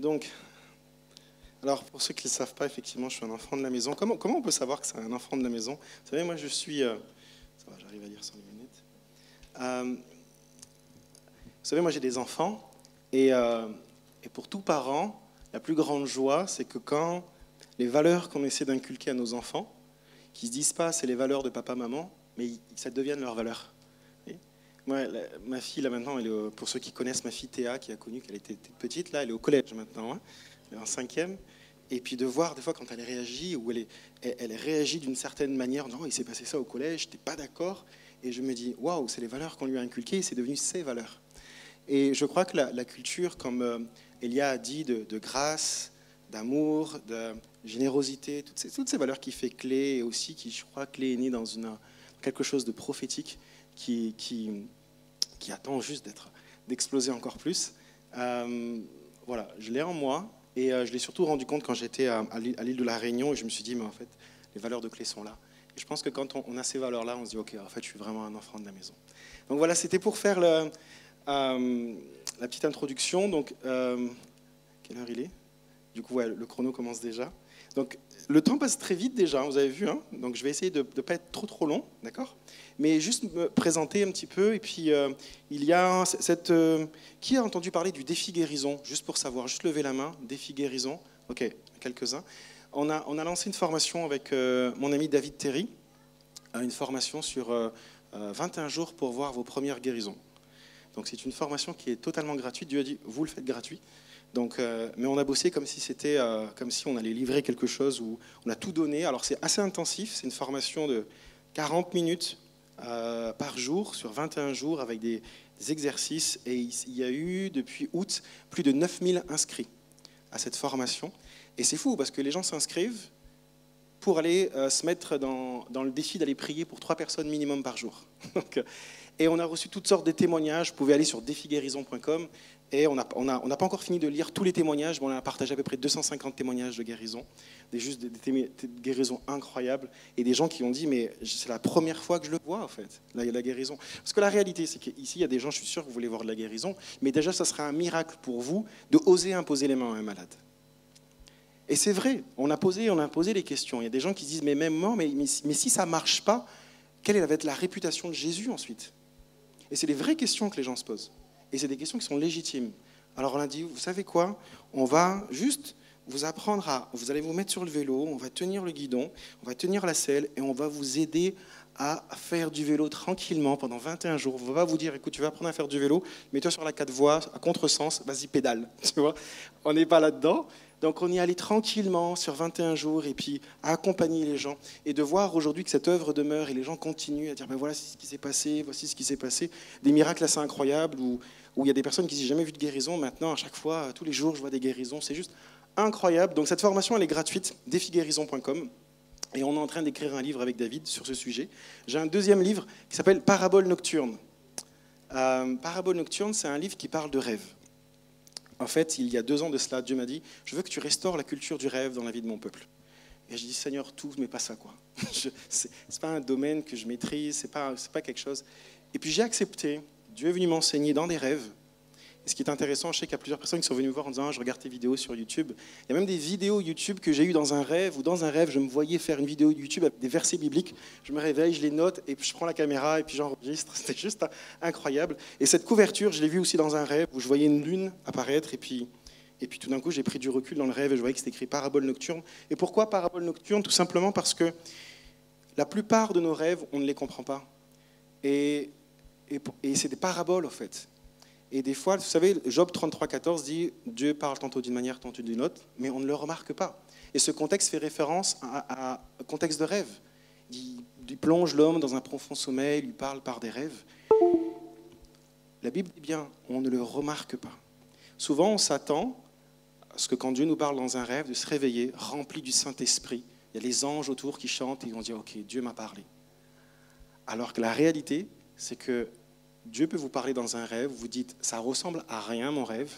Donc, alors pour ceux qui ne le savent pas, effectivement, je suis un enfant de la maison. Comment, on peut savoir que c'est un enfant de la maison? Vous savez, moi, je suis. euh, ça va, j'arrive à lire sans lunettes. Euh, vous savez, moi, j'ai des enfants. Et, euh, et pour tout parent, la plus grande joie, c'est que quand les valeurs qu'on essaie d'inculquer à nos enfants, qui se disent pas c'est les valeurs de papa, maman, mais ça devienne leurs valeurs. Ma fille, là maintenant, pour ceux qui connaissent ma fille Théa, qui a connu qu'elle était petite, là, elle est au collège maintenant, hein, en cinquième. Et puis de voir des fois quand elle réagit, ou elle, réagit d'une certaine manière, non, il s'est passé ça au collège, j'étais pas d'accord. Et je me dis, waouh, c'est les valeurs qu'on lui a inculquées, c'est devenu ses valeurs. Et je crois que la, culture, comme euh, Elia a dit, de, grâce, d'amour, de générosité, toutes ces, valeurs qui fait clé, et aussi qui, je crois, clé est née dans quelque chose de prophétique qui, qui attend juste d'être, d'exploser encore plus. Euh, voilà, je l'ai en moi, et euh, je l'ai surtout rendu compte quand j'étais à, l'île de la Réunion, et je me suis dit, mais en fait, les valeurs de clé sont là. Et je pense que quand on, a ces valeurs-là, on se dit, ok, en fait, je suis vraiment un enfant de la maison. Donc voilà, c'était pour faire euh, la petite introduction. Donc, quelle heure il est? Du coup, ouais, le chrono commence déjà. Donc, le temps passe très vite déjà, vous avez vu. hein Donc, je vais essayer de ne pas être trop trop long, d'accord Mais juste me présenter un petit peu. Et puis, euh, il y a cette. euh, qui a entendu parler du défi guérison Juste pour savoir, juste lever la main. Défi guérison. Ok, quelques-uns. On a, on a lancé une formation avec euh, mon ami David Terry, une formation sur euh, euh, 21 jours pour voir vos premières guérisons. Donc c'est une formation qui est totalement gratuite. Dieu a dit, vous le faites gratuit. Donc, euh, mais on a bossé comme si c'était, euh, comme si on allait livrer quelque chose où on a tout donné. Alors c'est assez intensif. C'est une formation de 40 minutes euh, par jour sur 21 jours avec des, exercices. Et il y a eu depuis août plus de 9000 inscrits à cette formation. Et c'est fou parce que les gens s'inscrivent pour aller se mettre dans, dans le défi d'aller prier pour trois personnes minimum par jour. Et on a reçu toutes sortes de témoignages. Vous pouvez aller sur défiguérison.com et on n'a pas encore fini de lire tous les témoignages, mais on a partagé à peu près 250 témoignages de guérison, des juste des, guérisons incroyables et des gens qui ont dit mais c'est la première fois que je le vois en fait, la, la guérison. Parce que la réalité c'est qu'ici il y a des gens, je suis sûr que vous voulez voir de la guérison, mais déjà ça serait un miracle pour vous de oser imposer les mains à un malade. Et c'est vrai, on a posé, on a posé les questions. Il y a des gens qui se disent, mais même moi, mais, mais, mais si ça marche pas, quelle va être la réputation de Jésus ensuite? Et c'est les vraies questions que les gens se posent. Et c'est des questions qui sont légitimes. Alors on a dit, vous savez quoi? On va juste vous apprendre à... Vous allez vous mettre sur le vélo, on va tenir le guidon, on va tenir la selle, et on va vous aider à faire du vélo tranquillement pendant 21 jours. On va pas vous dire, écoute, tu vas apprendre à faire du vélo, mets-toi sur la quatre voies, à contresens, vas-y, pédale. Tu vois? On n'est pas là-dedans. Donc on y allait tranquillement sur 21 jours et puis à accompagner les gens et de voir aujourd'hui que cette œuvre demeure et les gens continuent à dire ben voilà ce qui s'est passé, voici ce qui s'est passé, des miracles assez incroyables où, où il y a des personnes qui n'ont jamais vu de guérison, maintenant à chaque fois, tous les jours je vois des guérisons, c'est juste incroyable. Donc cette formation elle est gratuite, défiguérison.com. Et on est en train d'écrire un livre avec David sur ce sujet. J'ai un deuxième livre qui s'appelle Parabole nocturne. Euh, Parabole nocturne, c'est un livre qui parle de rêve. En fait, il y a deux ans de cela, Dieu m'a dit Je veux que tu restaures la culture du rêve dans la vie de mon peuple. Et je dis Seigneur, tout, mais pas ça, quoi. Ce n'est pas un domaine que je maîtrise, ce n'est pas, pas quelque chose. Et puis j'ai accepté. Dieu est venu m'enseigner dans des rêves. Et ce qui est intéressant, je sais qu'il y a plusieurs personnes qui sont venues me voir en disant ah, Je regarde tes vidéos sur YouTube. Il y a même des vidéos YouTube que j'ai eues dans un rêve, ou dans un rêve, je me voyais faire une vidéo YouTube avec des versets bibliques. Je me réveille, je les note, et puis je prends la caméra, et puis j'enregistre. C'était juste incroyable. Et cette couverture, je l'ai vue aussi dans un rêve où je voyais une lune apparaître, et puis, et puis tout d'un coup, j'ai pris du recul dans le rêve, et je voyais que c'était écrit Parabole nocturne. Et pourquoi Parabole nocturne? Tout simplement parce que la plupart de nos rêves, on ne les comprend pas. Et, et, c'est des paraboles, en fait. Et des fois, vous savez, Job 33, 14 dit Dieu parle tantôt d'une manière, tantôt d'une autre, mais on ne le remarque pas. Et ce contexte fait référence à, à un contexte de rêve. Il, il plonge l'homme dans un profond sommeil, il lui parle par des rêves. La Bible dit bien on ne le remarque pas. Souvent, on s'attend à ce que quand Dieu nous parle dans un rêve, de se réveiller rempli du Saint-Esprit. Il y a les anges autour qui chantent et on dit Ok, Dieu m'a parlé. Alors que la réalité, c'est que Dieu peut vous parler dans un rêve, vous dites, ça ressemble à rien mon rêve,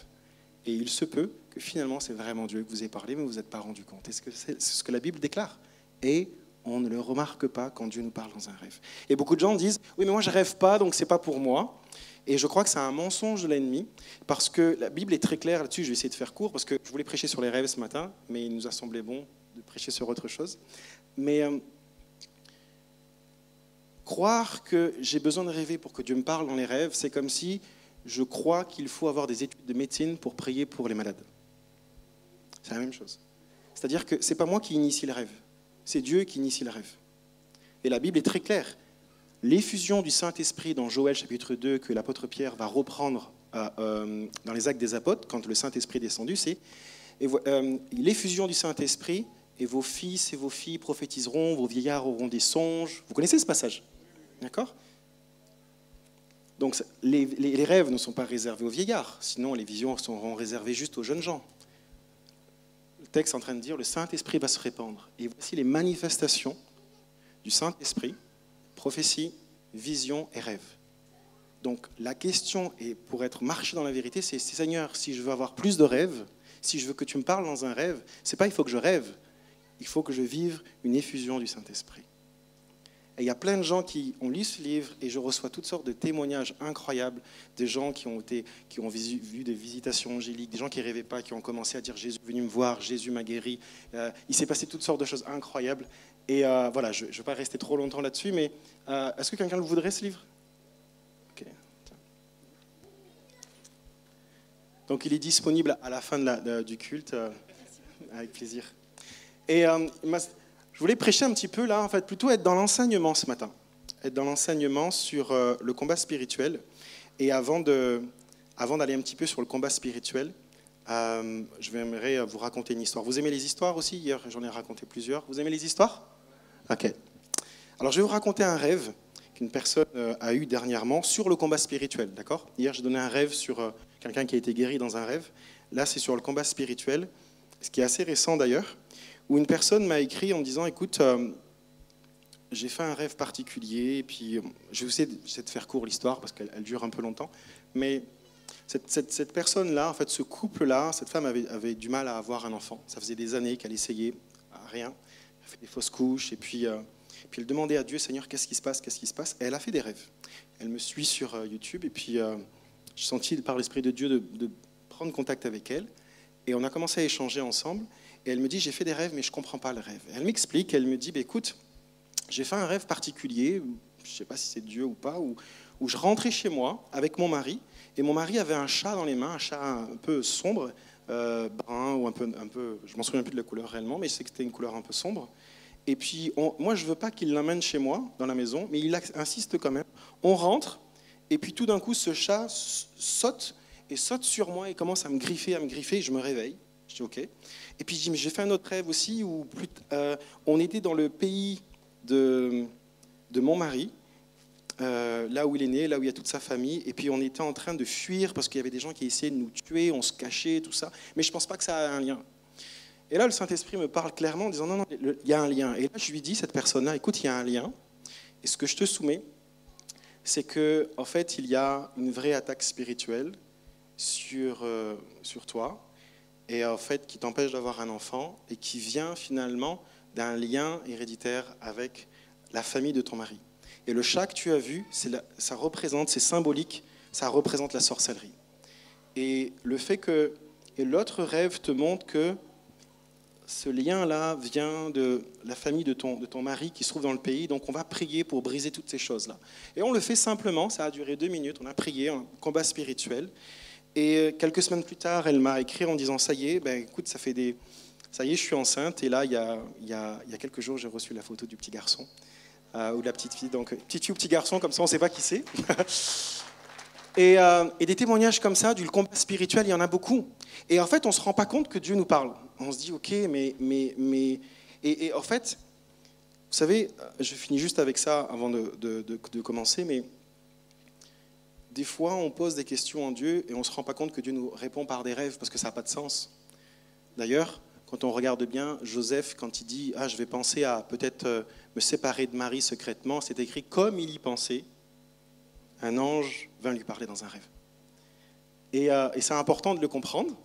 et il se peut que finalement c'est vraiment Dieu que vous ait parlé, mais vous n'êtes pas rendu compte. Est-ce que c'est ce que la Bible déclare? Et on ne le remarque pas quand Dieu nous parle dans un rêve. Et beaucoup de gens disent, oui mais moi je rêve pas, donc c'est pas pour moi. Et je crois que c'est un mensonge de l'ennemi, parce que la Bible est très claire là-dessus. Je vais essayer de faire court, parce que je voulais prêcher sur les rêves ce matin, mais il nous a semblé bon de prêcher sur autre chose. Mais euh, croire que j'ai besoin de rêver pour que Dieu me parle dans les rêves, c'est comme si je crois qu'il faut avoir des études de médecine pour prier pour les malades. C'est la même chose. C'est-à-dire que ce n'est pas moi qui initie le rêve, c'est Dieu qui initie le rêve. Et la Bible est très claire. L'effusion du Saint-Esprit dans Joël chapitre 2 que l'apôtre Pierre va reprendre euh, euh, dans les actes des apôtres, quand le Saint-Esprit est descendu, c'est euh, l'effusion du Saint-Esprit, et vos fils et vos filles prophétiseront, vos vieillards auront des songes. Vous connaissez ce passage? D'accord? Donc les, rêves ne sont pas réservés aux vieillards, sinon les visions seront réservées juste aux jeunes gens. Le texte est en train de dire le Saint-Esprit va se répandre. Et voici les manifestations du Saint-Esprit, prophétie, vision et rêve. Donc la question, et pour être marché dans la vérité, c'est Seigneur, si je veux avoir plus de rêves, si je veux que tu me parles dans un rêve, c'est pas il faut que je rêve, il faut que je vive une effusion du Saint-Esprit. Et il y a plein de gens qui ont lu ce livre et je reçois toutes sortes de témoignages incroyables des gens qui ont, été, qui ont vu des visitations angéliques, des gens qui ne rêvaient pas, qui ont commencé à dire Jésus est venu me voir, Jésus m'a guéri. Euh, il s'est passé toutes sortes de choses incroyables. Et euh, voilà, je ne vais pas rester trop longtemps là-dessus, mais euh, est-ce que quelqu'un le voudrait, ce livre? Donc il est disponible à la fin du culte, avec plaisir. Et voulais prêcher un petit peu là, en fait, plutôt être dans l'enseignement ce matin, être dans l'enseignement sur euh, le combat spirituel. Et avant de, avant d'aller un petit peu sur le combat spirituel, euh, je vais vous raconter une histoire. Vous aimez les histoires aussi? Hier, j'en ai raconté plusieurs. Vous aimez les histoires? Ok. Alors, je vais vous raconter un rêve qu'une personne euh, a eu dernièrement sur le combat spirituel, d'accord? Hier, j'ai donné un rêve sur quelqu'un qui a été guéri dans un rêve. Là, c'est sur le combat spirituel, ce qui est assez récent d'ailleurs où une personne m'a écrit en disant, écoute, euh, j'ai fait un rêve particulier, et puis euh, je vais essayer de faire court l'histoire parce qu'elle dure un peu longtemps, mais cette, personne-là, en fait, ce couple-là, cette femme avait, du mal à avoir un enfant. Ça faisait des années qu'elle essayait, rien, elle fait des fausses couches, et puis, euh, puis elle demandait à Dieu, Seigneur, qu'est-ce qui se passe, qu'est-ce qui se passe? Et elle a fait des rêves. Elle me suit sur YouTube, et puis j'ai senti par l'Esprit de Dieu de prendre contact avec elle, et on a commencé à échanger ensemble. Et elle me dit, j'ai fait des rêves, mais je ne comprends pas le rêve. Elle m'explique, elle me dit, bah, écoute, j'ai fait un rêve particulier, je ne sais pas si c'est Dieu ou pas, où, je rentrais chez moi avec mon mari, et mon mari avait un chat dans les mains, un chat un peu sombre, euh, brun ou un peu, un peu je m'en souviens plus de la couleur réellement, mais je sais que c'était une couleur un peu sombre. Et puis, moi, je ne veux pas qu'il l'emmène chez moi, dans la maison, mais il insiste quand même. On rentre, et puis tout d'un coup, ce chat saute, et saute sur moi, et commence à me griffer, à me griffer, et je me réveille. Je dis OK. Et puis j'ai fait un autre rêve aussi où euh, on était dans le pays de, de mon mari, euh, là où il est né, là où il y a toute sa famille, et puis on était en train de fuir parce qu'il y avait des gens qui essayaient de nous tuer, on se cachait, tout ça. Mais je ne pense pas que ça a un lien. Et là, le Saint-Esprit me parle clairement en disant non, non, il y a un lien. Et là, je lui dis, cette personne-là, écoute, il y a un lien. Et ce que je te soumets, c'est que en fait, il y a une vraie attaque spirituelle sur, euh, sur toi et en fait qui t'empêche d'avoir un enfant et qui vient finalement d'un lien héréditaire avec la famille de ton mari. Et le chat que tu as vu, ça représente, c'est symbolique, ça représente la sorcellerie. Et le fait que l'autre rêve te montre que ce lien-là vient de la famille de ton, de ton mari qui se trouve dans le pays. Donc on va prier pour briser toutes ces choses-là. Et on le fait simplement, ça a duré deux minutes, on a prié, un combat spirituel. Et euh, quelques semaines plus tard, elle m'a écrit en disant Ça y est, ben, écoute, ça fait des. Ça y est, je suis enceinte. Et là, il y a, il y a, il y a quelques jours, j'ai reçu la photo du petit garçon. Euh, ou de la petite fille. Donc, petite fille ou petit garçon, comme ça, on ne sait pas qui c'est. et, euh, et, des témoignages comme ça, du combat spirituel, il y en a beaucoup. Et en fait, on ne se rend pas compte que Dieu nous parle. On se dit Ok, mais. mais, mais... Et, et en fait, vous savez, je finis juste avec ça avant de, de, de commencer, mais des fois, on pose des questions en Dieu et on ne se rend pas compte que Dieu nous répond par des rêves parce que ça n'a pas de sens. D'ailleurs, quand on regarde bien, Joseph, quand il dit Ah, je vais penser à peut-être euh, me séparer de Marie secrètement, c'est écrit comme il y pensait, un ange vint lui parler dans un rêve. Et, euh, c'est important de le comprendre.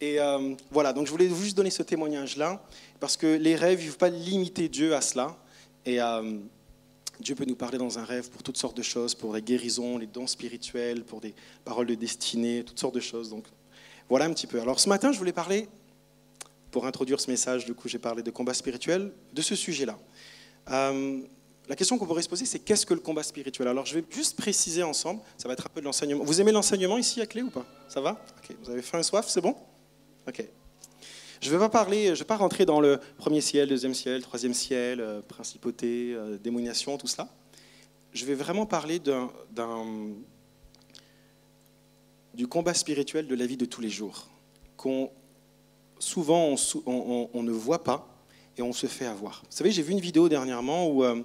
Et euh, voilà, donc je voulais juste donner ce témoignage-là, parce que les rêves, il ne faut pas limiter Dieu à cela. Et, Dieu peut nous parler dans un rêve pour toutes sortes de choses, pour les guérisons, les dons spirituels, pour des paroles de destinée, toutes sortes de choses. Donc voilà un petit peu. Alors ce matin, je voulais parler, pour introduire ce message, du coup j'ai parlé de combat spirituel, de ce sujet-là. Euh, la question qu'on pourrait se poser, c'est qu'est-ce que le combat spirituel? Alors je vais juste préciser ensemble, ça va être un peu de l'enseignement. Vous aimez l'enseignement ici à clé ou pas? Ça va? Vous avez faim et soif, c'est bon? Ok. Je ne vais pas parler, je vais pas rentrer dans le premier ciel, deuxième ciel, troisième ciel, euh, principauté, euh, démoniation, tout cela. Je vais vraiment parler du combat spirituel de la vie de tous les jours, qu'on souvent on, ne voit pas et on se fait avoir. Vous savez, j'ai vu une vidéo dernièrement où euh,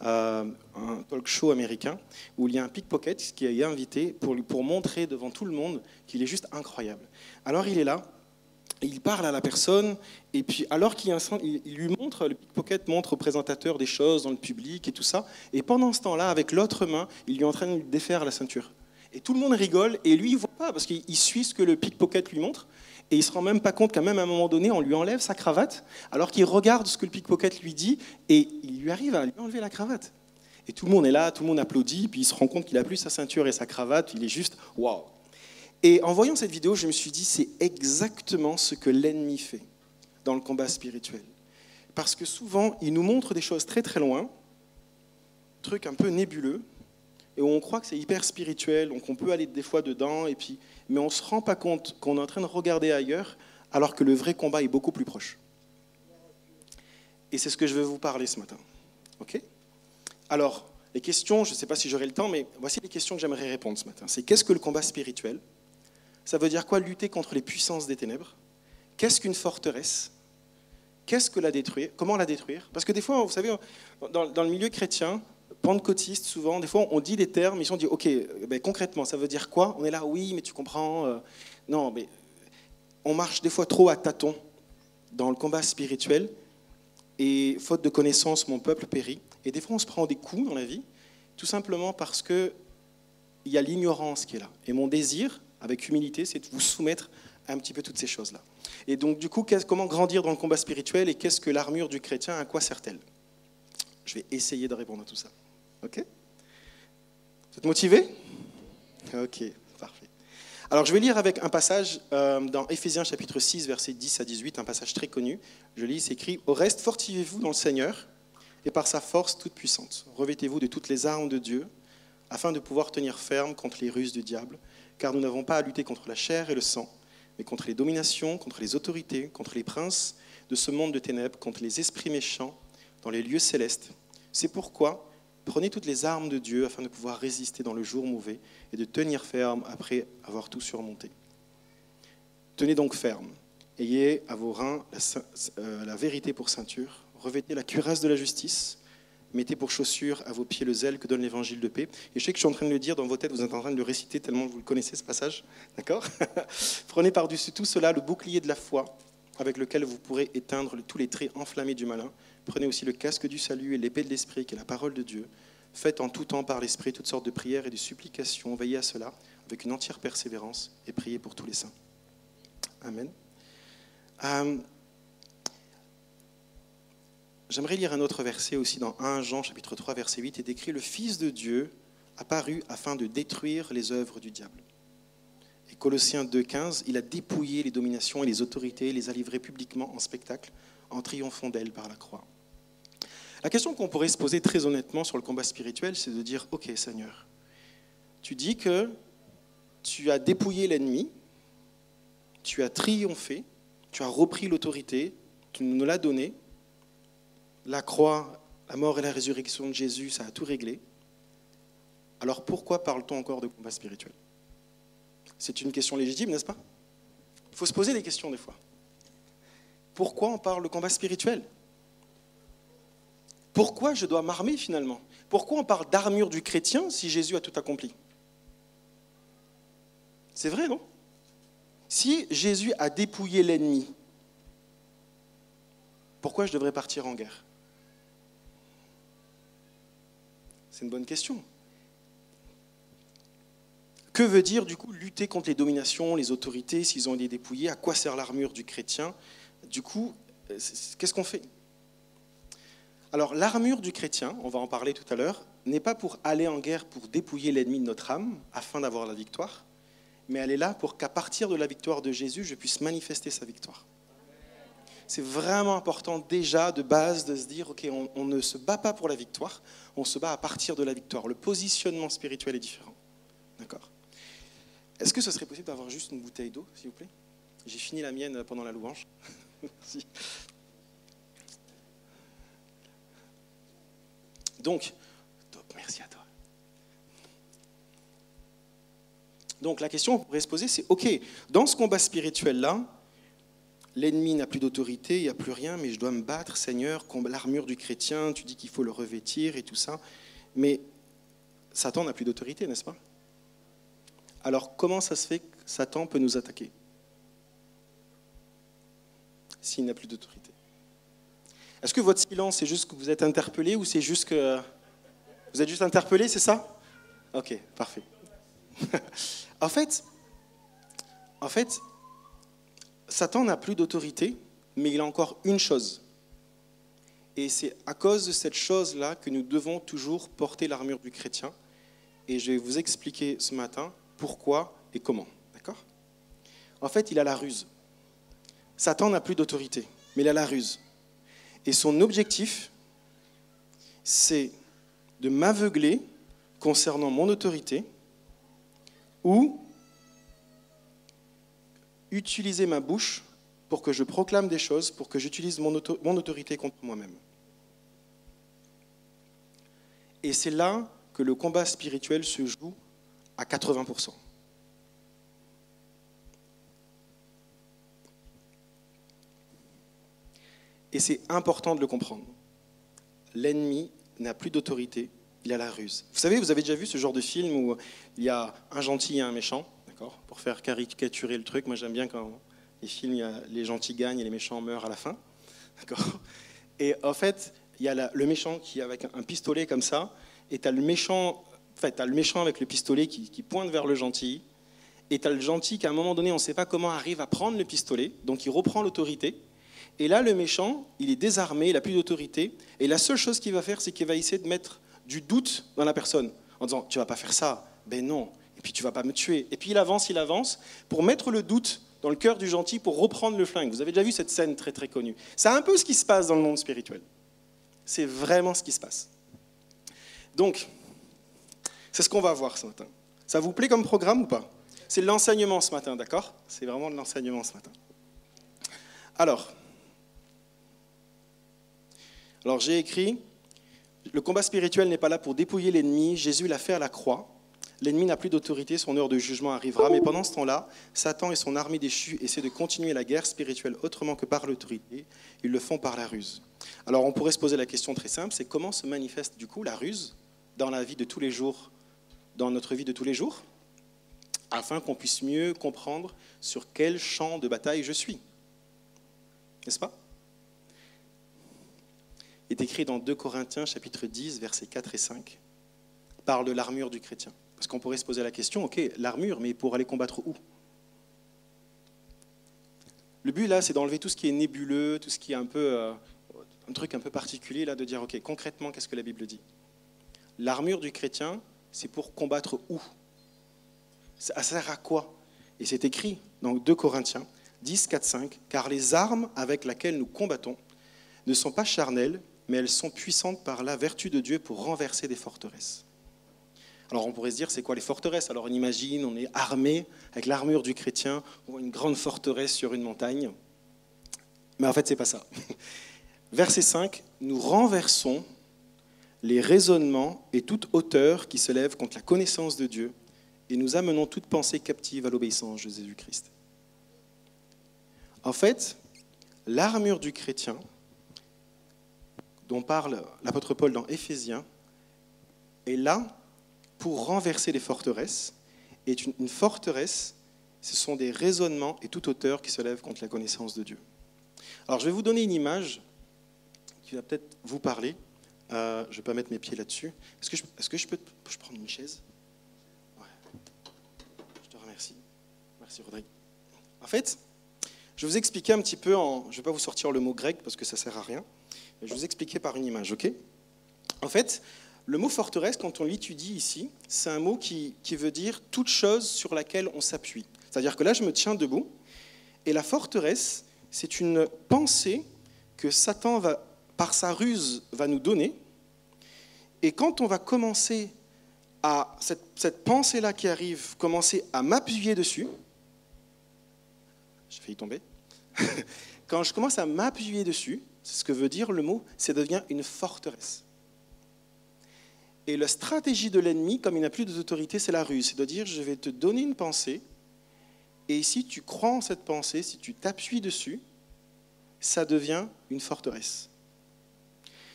un talk show américain où il y a un pickpocket qui est invité pour, pour montrer devant tout le monde qu'il est juste incroyable. Alors il est là il parle à la personne, et puis alors qu'il il lui montre, le pickpocket montre au présentateur des choses dans le public et tout ça, et pendant ce temps-là, avec l'autre main, il lui est en train de défaire la ceinture. Et tout le monde rigole, et lui, il voit pas, parce qu'il suit ce que le pickpocket lui montre, et il se rend même pas compte qu'à même un moment donné, on lui enlève sa cravate, alors qu'il regarde ce que le pickpocket lui dit, et il lui arrive à lui enlever la cravate. Et tout le monde est là, tout le monde applaudit, puis il se rend compte qu'il a plus sa ceinture et sa cravate, il est juste waouh. Et en voyant cette vidéo, je me suis dit, c'est exactement ce que l'ennemi fait dans le combat spirituel. Parce que souvent, il nous montre des choses très très loin, trucs un peu nébuleux, et où on croit que c'est hyper spirituel, donc on peut aller des fois dedans, et puis, mais on ne se rend pas compte qu'on est en train de regarder ailleurs, alors que le vrai combat est beaucoup plus proche. Et c'est ce que je vais vous parler ce matin. OK? Alors, les questions, je ne sais pas si j'aurai le temps, mais voici les questions que j'aimerais répondre ce matin. C'est qu'est-ce que le combat spirituel? Ça veut dire quoi lutter contre les puissances des ténèbres? Qu'est-ce qu'une forteresse? Qu'est-ce que la détruire? Comment la détruire? Parce que des fois, vous savez, dans, le milieu chrétien, pentecôtiste, souvent, des fois, on dit des termes, ils sont dit, ok, ben, concrètement, ça veut dire quoi? On est là, oui, mais tu comprends. Euh, non, mais on marche des fois trop à tâtons dans le combat spirituel, et faute de connaissance, mon peuple périt. Et des fois, on se prend des coups dans la vie, tout simplement parce que il y a l'ignorance qui est là. Et mon désir, avec humilité, c'est de vous soumettre à un petit peu toutes ces choses-là. Et donc, du coup, comment grandir dans le combat spirituel et qu'est-ce que l'armure du chrétien, à quoi sert-elle? Je vais essayer de répondre à tout ça. OK? Vous êtes motivé? Ok, parfait. Alors, je vais lire avec un passage euh, dans Éphésiens chapitre 6, versets 10 à 18, un passage très connu. Je lis, c'est écrit Au reste, fortifiez-vous dans le Seigneur et par sa force toute puissante. Revêtez-vous de toutes les armes de Dieu afin de pouvoir tenir ferme contre les ruses du diable car nous n'avons pas à lutter contre la chair et le sang, mais contre les dominations, contre les autorités, contre les princes de ce monde de ténèbres, contre les esprits méchants dans les lieux célestes. C'est pourquoi prenez toutes les armes de Dieu afin de pouvoir résister dans le jour mauvais et de tenir ferme après avoir tout surmonté. Tenez donc ferme, ayez à vos reins la, euh, vérité pour ceinture, revêtez la cuirasse de la justice, mettez pour chaussure à vos pieds le zèle que donne l'évangile de paix. Et je sais que je suis en train de le dire dans vos têtes, vous êtes en train de le réciter tellement vous le connaissez ce passage. D'accord Prenez par-dessus tout cela le bouclier de la foi avec lequel vous pourrez éteindre tous les traits enflammés du malin. Prenez aussi le casque du salut et l'épée de l'esprit qui est la parole de Dieu. Faites en tout temps par l'esprit toutes sortes de prières et de supplications. Veillez à cela avec une entière persévérance et priez pour tous les saints. Amen. Euh, J'aimerais lire un autre verset aussi dans 1 Jean chapitre 3 verset 8 et décrit le Fils de Dieu apparu afin de détruire les œuvres du diable. Et Colossiens 2.15, il a dépouillé les dominations et les autorités, les a livrées publiquement en spectacle, en triomphant d'elles par la croix. La question qu'on pourrait se poser très honnêtement sur le combat spirituel, c'est de dire, ok Seigneur, tu dis que tu as dépouillé l'ennemi, tu as triomphé, tu as repris l'autorité, tu nous l'as donnée, la croix, la mort et la résurrection de Jésus, ça a tout réglé. Alors pourquoi parle-t-on encore de combat spirituel? C'est une question légitime, n'est-ce pas? Il faut se poser des questions des fois. Pourquoi on parle de combat spirituel? Pourquoi je dois m'armer finalement? Pourquoi on parle d'armure du chrétien si Jésus a tout accompli? C'est vrai, non? Si Jésus a dépouillé l'ennemi, pourquoi je devrais partir en guerre? C'est une bonne question. Que veut dire du coup lutter contre les dominations, les autorités, s'ils ont été dépouillés? À quoi sert l'armure du chrétien? Du coup, euh, qu'est-ce qu'on fait? Alors l'armure du chrétien, on va en parler tout à l'heure, n'est pas pour aller en guerre pour dépouiller l'ennemi de notre âme afin d'avoir la victoire, mais elle est là pour qu'à partir de la victoire de Jésus, je puisse manifester sa victoire. C'est vraiment important déjà de base de se dire, ok, on, ne se bat pas pour la victoire, on se bat à partir de la victoire. Le positionnement spirituel est différent. D'accord? Est-ce que ce serait possible d'avoir juste une bouteille d'eau, s'il vous plaît? J'ai fini la mienne pendant la louange. Merci. Donc, top, merci à toi. Donc la question qu'on pourrait se poser, c'est, ok, dans ce combat spirituel-là, l'ennemi n'a plus d'autorité, il n'y a plus rien, mais je dois me battre, Seigneur, l'armure du chrétien, tu dis qu'il faut le revêtir et tout ça. Mais Satan n'a plus d'autorité, n'est-ce pas? Alors comment ça se fait que Satan peut nous attaquer? S'il n'a plus d'autorité Est-ce que votre silence, c'est juste que vous êtes interpellé ou c'est juste que... Vous êtes juste interpellé, c'est ça? Ok, parfait. en fait, en fait, Satan n'a plus d'autorité, mais il a encore une chose. Et c'est à cause de cette chose-là que nous devons toujours porter l'armure du chrétien. Et je vais vous expliquer ce matin pourquoi et comment. D'accord? En fait, il a la ruse. Satan n'a plus d'autorité, mais il a la ruse. Et son objectif, c'est de m'aveugler concernant mon autorité ou utiliser ma bouche pour que je proclame des choses, pour que j'utilise mon, autorité contre moi-même. Et c'est là que le combat spirituel se joue à 80%. Et c'est important de le comprendre. L'ennemi n'a plus d'autorité, il a la ruse. Vous savez, vous avez déjà vu ce genre de film où il y a un gentil et un méchant pour faire caricaturer le truc. Moi, j'aime bien quand les films, les gentils gagnent et les méchants meurent à la fin. Et en fait, il y a le méchant qui avec un pistolet comme ça, et tu as le méchant, le méchant avec le pistolet qui, pointe vers le gentil, et tu as le gentil qui, à un moment donné, on ne sait pas comment arrive à prendre le pistolet, donc il reprend l'autorité. Et là, le méchant, il est désarmé, il n'a plus d'autorité, et la seule chose qu'il va faire, c'est qu'il va essayer de mettre du doute dans la personne, en disant, tu vas pas faire ça, ben non, et puis tu vas pas me tuer. Et puis il avance, il avance, pour mettre le doute dans le cœur du gentil, pour reprendre le flingue. Vous avez déjà vu cette scène très très connue. C'est un peu ce qui se passe dans le monde spirituel. C'est vraiment ce qui se passe. Donc, c'est ce qu'on va voir ce matin. Ça vous plaît comme programme ou pas? C'est l'enseignement ce matin, d'accord? C'est vraiment de l'enseignement ce matin. Alors, alors j'ai écrit, le combat spirituel n'est pas là pour dépouiller l'ennemi, Jésus l'a fait à la croix. L'ennemi n'a plus d'autorité, son heure de jugement arrivera, mais pendant ce temps-là, Satan et son armée déchue essaient de continuer la guerre spirituelle autrement que par l'autorité. Ils le font par la ruse. Alors on pourrait se poser la question très simple, c'est comment se manifeste du coup la ruse dans la vie de tous les jours, dans notre vie de tous les jours, afin qu'on puisse mieux comprendre sur quel champ de bataille je suis? N'est-ce pas? Est écrit dans 2 Corinthiens chapitre 10, versets 4 et 5, parle de l'armure du chrétien. Parce qu'on pourrait se poser la question, ok, l'armure, mais pour aller combattre où? Le but là, c'est d'enlever tout ce qui est nébuleux, tout ce qui est un peu euh, un truc un peu particulier là, de dire, ok, concrètement, qu'est-ce que la Bible dit? L'armure du chrétien, c'est pour combattre où? Ça sert à quoi? Et c'est écrit dans 2 Corinthiens 10, 4, 5, car les armes avec lesquelles nous combattons ne sont pas charnelles, mais elles sont puissantes par la vertu de Dieu pour renverser des forteresses. Alors on pourrait se dire, c'est quoi les forteresses? Alors on imagine, on est armé avec l'armure du chrétien, une grande forteresse sur une montagne. Mais en fait, c'est pas ça. Verset 5, nous renversons les raisonnements et toute hauteur qui se lève contre la connaissance de Dieu et nous amenons toute pensée captive à l'obéissance de Jésus-Christ. En fait, l'armure du chrétien, dont parle l'apôtre Paul dans Éphésiens, est là pour renverser les forteresses. Et une forteresse, ce sont des raisonnements et toute hauteur qui se lèvent contre la connaissance de Dieu. Alors je vais vous donner une image qui va peut-être vous parler. Euh, je ne vais pas mettre mes pieds là-dessus. Est-ce que, je, peux prendre une chaise? Je te remercie. Merci Rodrigue. En fait, je vais vous expliquer un petit peu, je ne vais pas vous sortir le mot grec parce que ça ne sert à rien, Je vais vous expliquer par une image, ok? En fait, le mot forteresse, quand on l'étudie ici, c'est un mot qui, veut dire toute chose sur laquelle on s'appuie. C'est-à-dire que là, je me tiens debout, et la forteresse, c'est une pensée que Satan, va, par sa ruse, va nous donner. Et quand on va commencer à, cette, cette pensée-là qui arrive, commencer à m'appuyer dessus, j'ai failli tomber, quand je commence à m'appuyer dessus, c'est ce que veut dire le mot, c'est devient une forteresse. Et la stratégie de l'ennemi, comme il n'a plus d'autorité, c'est la ruse. C'est de dire, je vais te donner une pensée, et si tu crois en cette pensée, si tu t'appuies dessus, ça devient une forteresse.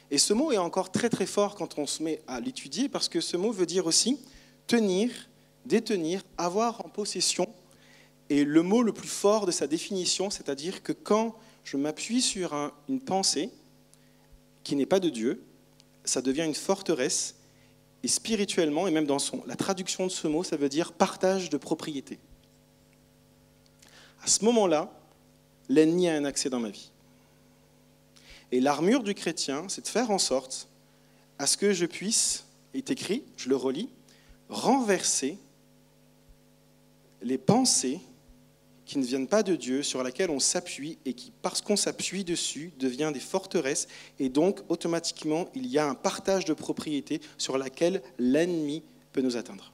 Et ce mot est encore très très fort quand on se met à l'étudier, parce que ce mot veut dire aussi tenir, détenir, avoir en possession. Et le mot le plus fort de sa définition, c'est-à-dire que quand je m'appuie sur une pensée qui n'est pas de Dieu, ça devient une forteresse. Et spirituellement, et même dans la traduction de ce mot, ça veut dire partage de propriété. À ce moment-là, l'ennemi a un accès dans ma vie. Et l'armure du chrétien, c'est de faire en sorte à ce que je puisse, est écrit, je le relis, renverser les pensées qui ne viennent pas de Dieu, sur laquelle on s'appuie et qui, parce qu'on s'appuie dessus, devient des forteresses. Et donc, automatiquement, il y a un partage de propriété sur laquelle l'ennemi peut nous atteindre.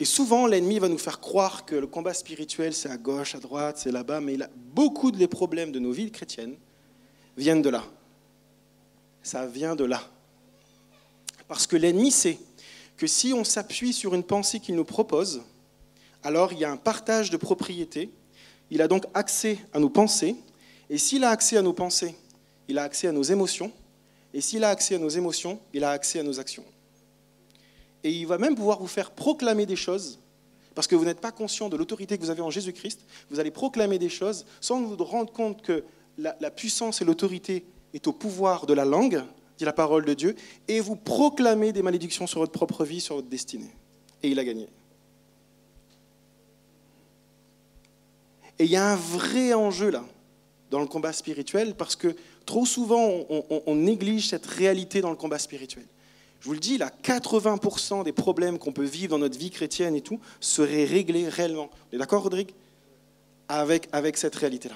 Et souvent, l'ennemi va nous faire croire que le combat spirituel, c'est à gauche, à droite, c'est là-bas, mais beaucoup des problèmes de nos vies chrétiennes viennent de là. Ça vient de là. Parce que l'ennemi sait que si on s'appuie sur une pensée qu'il nous propose, alors il y a un partage de propriété. Il a donc accès à nos pensées. Et s'il a accès à nos pensées, il a accès à nos émotions. Et s'il a accès à nos émotions, il a accès à nos actions et il va même pouvoir vous faire proclamer des choses, parce que vous n'êtes pas conscient de l'autorité que vous avez en Jésus-Christ, vous allez proclamer des choses sans vous rendre compte que la, puissance et l'autorité est au pouvoir de la langue, la parole de Dieu, et vous proclamez des malédictions sur votre propre vie, sur votre destinée. Et il a gagné. Et il y a un vrai enjeu là, dans le combat spirituel, parce que trop souvent, on néglige cette réalité dans le combat spirituel. Je vous le dis, là, 80% des problèmes qu'on peut vivre dans notre vie chrétienne et tout seraient réglés réellement. Vous êtes d'accord, Rodrigue? Avec, avec cette réalité-là.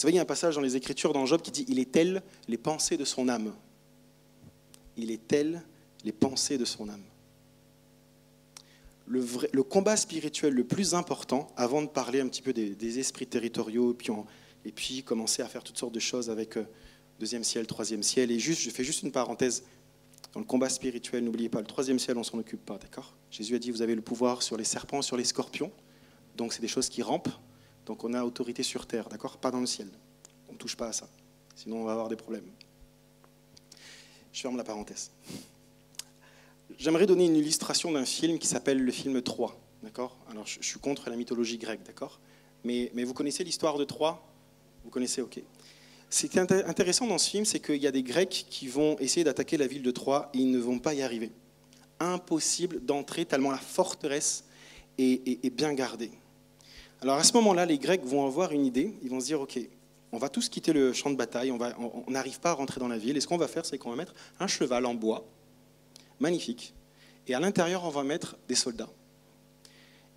Savez, il y a un passage dans les Écritures, dans Job, qui dit Il est tel les pensées de son âme. Il est tel les pensées de son âme. Le, combat spirituel le plus important, avant de parler un petit peu des, esprits territoriaux, et puis, et puis commencer à faire toutes sortes de choses avec. Euh, deuxième ciel, troisième ciel. Et juste, je fais juste une parenthèse. Dans le combat spirituel, n'oubliez pas, le troisième ciel, on s'en occupe pas, d'accord? Jésus a dit, vous avez le pouvoir sur les serpents, sur les scorpions. Donc c'est des choses qui rampent. Donc on a autorité sur terre, d'accord? Pas dans le ciel. On ne touche pas à ça. Sinon on va avoir des problèmes. Je ferme la parenthèse. J'aimerais donner une illustration d'un film qui s'appelle le film 3, d'accord? Alors je, suis contre la mythologie grecque, d'accord? Mais, vous connaissez l'histoire de Troie Vous connaissez, ok. Ce qui est intéressant dans ce film, c'est qu'il y a des Grecs qui vont essayer d'attaquer la ville de Troie et ils ne vont pas y arriver. Impossible d'entrer tellement la forteresse est, bien gardée. Alors à ce moment-là, les Grecs vont avoir une idée. Ils vont se dire, OK, on va tous quitter le champ de bataille, on n'arrive pas à rentrer dans la ville. Et ce qu'on va faire, c'est qu'on va mettre un cheval en bois, magnifique. Et à l'intérieur, on va mettre des soldats.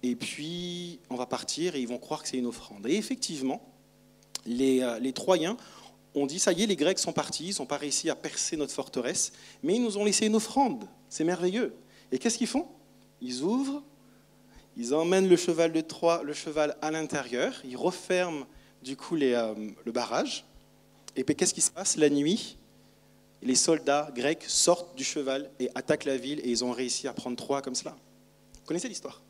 Et puis, on va partir et ils vont croire que c'est une offrande. Et effectivement, les, euh, Troyens on dit, ça y est, les Grecs sont partis, ils n'ont pas réussi à percer notre forteresse, mais ils nous ont laissé une offrande. C'est merveilleux. Et qu'est-ce qu'ils font? Ils ouvrent, ils emmènent le cheval de Troie, le cheval à l'intérieur, ils referment du coup euh, le barrage. Et puis qu'est-ce qui se passe La nuit, les soldats grecs sortent du cheval et attaquent la ville et ils ont réussi à prendre Troie comme cela. Vous connaissez l'histoire?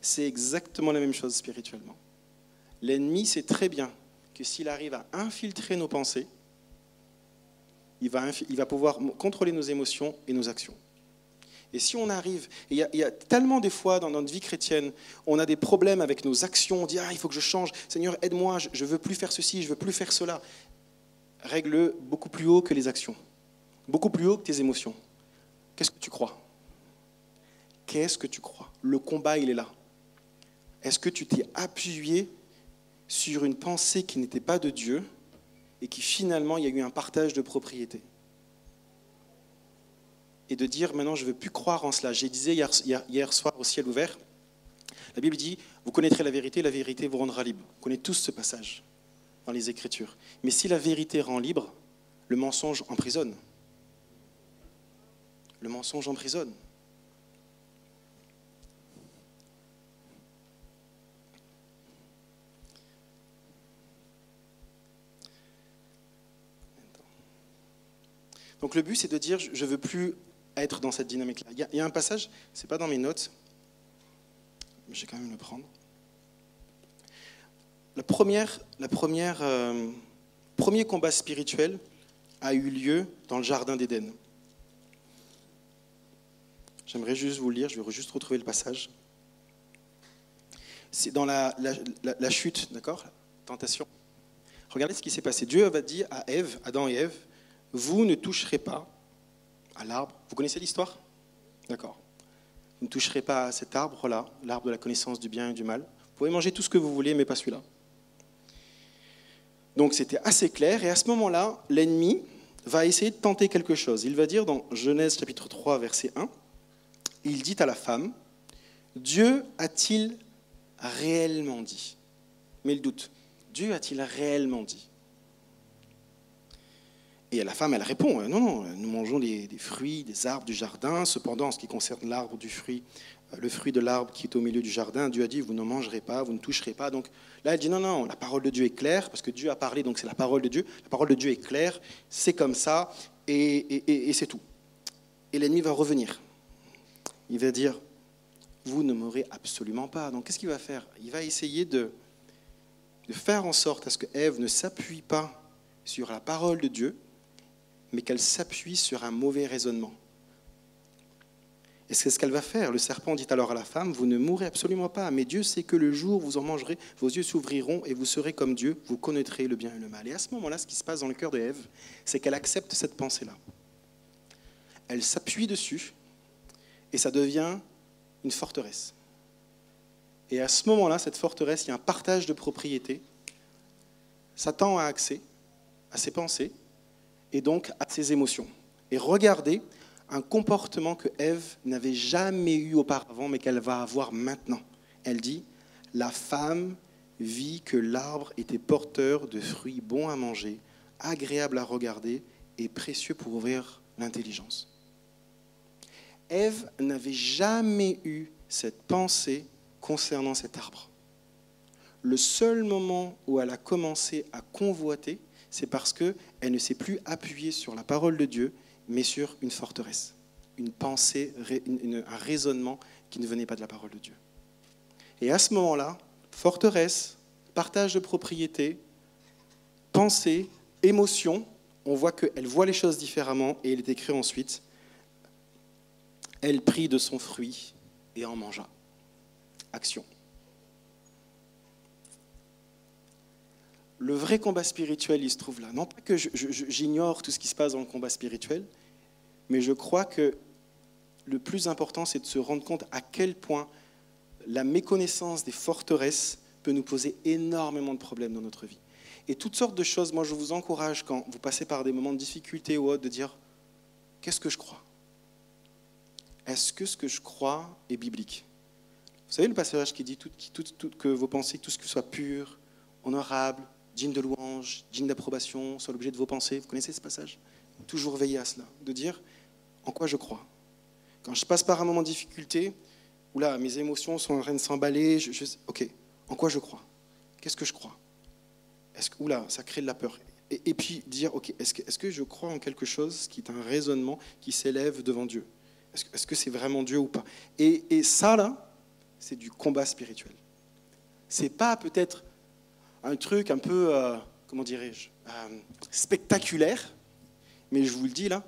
C'est exactement la même chose spirituellement. L'ennemi sait très bien que s'il arrive à infiltrer nos pensées, il va, il va pouvoir contrôler nos émotions et nos actions. Et si on arrive, il y, a, tellement des fois dans notre vie chrétienne, on a des problèmes avec nos actions, on dit ah il faut que je change, Seigneur aide-moi, je ne veux plus faire ceci, je veux plus faire cela. Règle beaucoup plus haut que les actions, beaucoup plus haut que tes émotions. Qu'est-ce que tu crois? Qu'est-ce que tu crois? Le combat il est là. Est-ce que tu t'es appuyé sur une pensée qui n'était pas de Dieu et qui finalement, il y a eu un partage de propriété? Et de dire, maintenant, je ne veux plus croire en cela. J'ai disais hier, hier soir au ciel ouvert, la Bible dit, vous connaîtrez la vérité, la vérité vous rendra libre. Vous connaissez tous ce passage dans les Écritures. Mais si la vérité rend libre, le mensonge emprisonne. Le mensonge emprisonne. Donc le but, c'est de dire, je ne veux plus être dans cette dynamique-là. Il, y, a un passage, ce n'est pas dans mes notes, mais je vais quand même le prendre. La première, la première, euh, premier combat spirituel a eu lieu dans le jardin d'Éden. J'aimerais juste vous le lire, je vais juste retrouver le passage. C'est dans la, la chute, d'accord Tentation. Regardez ce qui s'est passé. Dieu va dire à Ève, Adam et Ève, vous ne toucherez pas à l'arbre. Vous connaissez l'histoire? D'accord. Vous ne toucherez pas à cet arbre-là, l'arbre de la connaissance du bien et du mal. Vous pouvez manger tout ce que vous voulez, mais pas celui-là. Donc c'était assez clair, et à ce moment-là, l'ennemi va essayer de tenter quelque chose. Il va dire dans Genèse chapitre 3, verset 1, il dit à la femme, Dieu a-t-il réellement dit? Mais il doute. Dieu a-t-il réellement dit? Et la femme, elle répond, non, non, nous mangeons des, fruits, des arbres du jardin. Cependant, en ce qui concerne l'arbre du fruit, euh, le fruit de l'arbre qui est au milieu du jardin, Dieu a dit, vous ne mangerez pas, vous ne toucherez pas. Donc là, elle dit, non, non, la parole de Dieu est claire, parce que Dieu a parlé, donc c'est la parole de Dieu. La parole de Dieu est claire, c'est comme ça, et, c'est tout. Et l'ennemi va revenir. Il va dire, vous ne mourrez absolument pas. Donc qu'est-ce qu'il va faire? Il va essayer de, de faire en sorte à ce que Ève ne s'appuie pas sur la parole de Dieu, mais qu'elle s'appuie sur un mauvais raisonnement. Et c'est ce qu'elle va faire. Le serpent dit alors à la femme, vous ne mourrez absolument pas, mais Dieu sait que le jour où vous en mangerez, vos yeux s'ouvriront et vous serez comme Dieu, vous connaîtrez le bien et le mal. Et à ce moment-là, ce qui se passe dans le cœur de Ève, c'est qu'elle accepte cette pensée-là. Elle s'appuie dessus et ça devient une forteresse. Et à ce moment-là, cette forteresse, il y a un partage de propriété. Satan a accès à ses pensées, et donc à ses émotions. Et regardez un comportement que Ève n'avait jamais eu auparavant, mais qu'elle va avoir maintenant. Elle dit, la femme vit que l'arbre était porteur de fruits bons à manger, agréables à regarder et précieux pour ouvrir l'intelligence. Ève n'avait jamais eu cette pensée concernant cet arbre. Le seul moment où elle a commencé à convoiter, c'est parce qu'elle ne s'est plus appuyée sur la parole de Dieu, mais sur une forteresse, une pensée, un raisonnement qui ne venait pas de la parole de Dieu. Et à ce moment-là, forteresse, partage de propriété, pensée, émotion, on voit qu'elle voit les choses différemment et il est écrit ensuite, elle prit de son fruit et en mangea. Action. Le vrai combat spirituel, il se trouve là. Non pas que j'ignore tout ce qui se passe dans le combat spirituel, mais je crois que le plus important, c'est de se rendre compte à quel point la méconnaissance des forteresses peut nous poser énormément de problèmes dans notre vie. Et toutes sortes de choses, moi je vous encourage quand vous passez par des moments de difficulté ou autre, de dire, qu'est-ce que je crois? Est-ce que ce que je crois est biblique? Vous savez le passage qui dit que vos pensées, tout ce qui soit pur, honorable, digne de louange, digne d'approbation, soit l'objet de vos pensées. Vous connaissez ce passage? Toujours veiller à cela, de dire en quoi je crois. Quand je passe par un moment de difficulté, où là, mes émotions sont en train de s'emballer, je, ok, en quoi je crois? Qu'est-ce que je crois? Est-ce Oula, ça crée de la peur. Et, puis dire, ok, est-ce que, est que, je crois en quelque chose qui est un raisonnement qui s'élève devant Dieu? Est-ce que c'est vraiment Dieu ou pas? Et, et ça, là, c'est du combat spirituel. C'est pas peut-être un truc un peu, euh, comment dirais-je, euh, spectaculaire, mais je vous le dis là,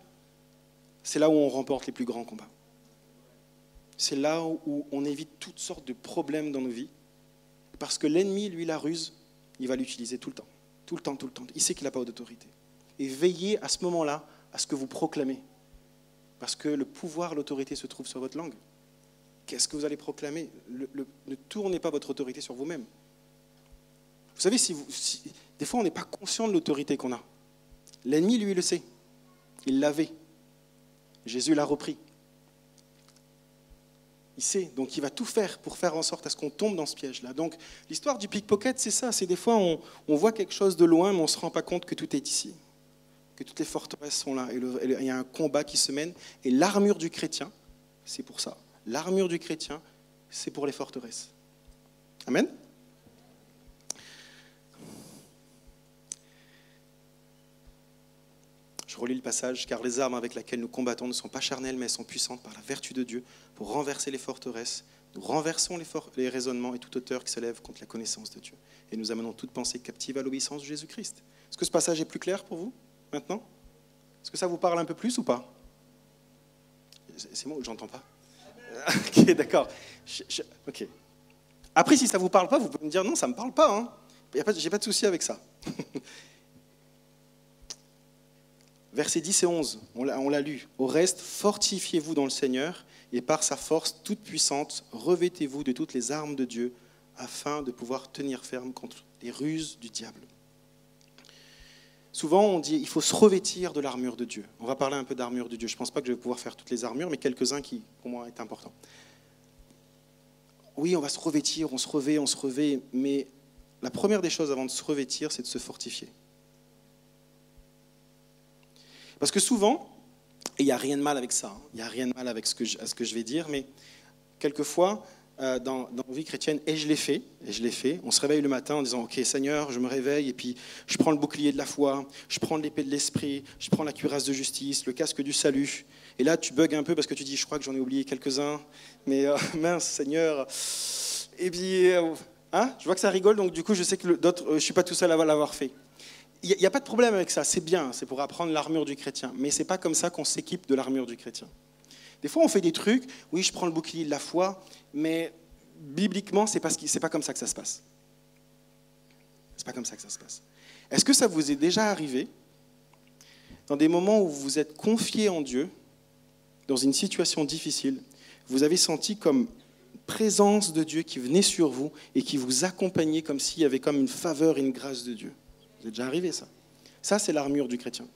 c'est là où on remporte les plus grands combats. C'est là où on évite toutes sortes de problèmes dans nos vies, parce que l'ennemi, lui, la ruse, il va l'utiliser tout le temps, tout le temps, tout le temps. Il sait qu'il n'a pas d'autorité. Et veillez à ce moment-là à ce que vous proclamez, parce que le pouvoir, l'autorité se trouve sur votre langue. qu'est-ce que vous allez proclamer? Ne tournez pas votre autorité sur vous-même. Vous savez, des fois, on n'est pas conscient de l'autorité qu'on a. L'ennemi, lui, le sait. Il l'avait. Jésus l'a repris. Il sait, donc il va tout faire pour faire en sorte à ce qu'on tombe dans ce piège-là. Donc l'histoire du pickpocket, c'est ça. C'est des fois, on, on, voit quelque chose de loin, mais on ne se rend pas compte que tout est ici. Que toutes les forteresses sont là. Et il y a un combat qui se mène. Et l'armure du chrétien, c'est pour ça. L'armure du chrétien, c'est pour les forteresses. Amen? Relis le passage, car les armes avec lesquelles nous combattons ne sont pas charnelles, mais elles sont puissantes par la vertu de Dieu pour renverser les forteresses. Nous renversons les, raisonnements et toute hauteur qui s'élève contre la connaissance de Dieu. Et nous amenons toute pensée captive à l'obéissance de Jésus-Christ. Est-ce que ce passage est plus clair pour vous maintenant? Est-ce que ça vous parle un peu plus ou pas? C'est moi ou j'entends pas? Ok, d'accord. Ok. Après, si ça vous parle pas, vous pouvez me dire non, ça me parle pas. Hein. J'ai pas de souci avec ça. Versets 10 et 11, on l'a lu. Au reste, fortifiez-vous dans le Seigneur et par sa force toute puissante, revêtez-vous de toutes les armes de Dieu afin de pouvoir tenir ferme contre les ruses du diable. Souvent, on dit il faut se revêtir de l'armure de Dieu. On va parler un peu d'armure de Dieu. Je ne pense pas que je vais pouvoir faire toutes les armures, mais quelques-uns qui, pour moi, est important. Oui, on va se revêtir, on se revêt, on se revêt, mais la première des choses avant de se revêtir, c'est de se fortifier. Parce que souvent, et il n'y a rien de mal avec ça, hein, il n'y a rien de mal avec ce que, je, vais dire, mais quelquefois, euh, dans, dans vie chrétienne, et je l'ai fait, et je l'ai fait, on se réveille le matin en disant, ok Seigneur, je me réveille, et puis je prends le bouclier de la foi, je prends l'épée de l'esprit, je prends la cuirasse de justice, le casque du salut, et là tu bugs un peu parce que tu dis, je crois que j'en ai oublié quelques-uns, mais euh, mince Seigneur, et puis, euh, hein, je vois que ça rigole, donc du coup je sais que d'autres, je ne suis pas tout seul à l'avoir fait. Il n'y a, pas de problème avec ça, c'est bien, c'est pour apprendre l'armure du chrétien. Mais ce n'est pas comme ça qu'on s'équipe de l'armure du chrétien. Des fois, on fait des trucs, oui, je prends le bouclier de la foi, mais bibliquement, ce n'est pas, pas comme ça que ça se passe. C'est pas comme ça que ça se passe. Est-ce que ça vous est déjà arrivé, dans des moments où vous vous êtes confié en Dieu, dans une situation difficile, vous avez senti comme présence de Dieu qui venait sur vous et qui vous accompagnait comme s'il y avait comme une faveur une grâce de Dieu? Êtes déjà arrivé, ça. Ça, c'est l'armure du chrétien.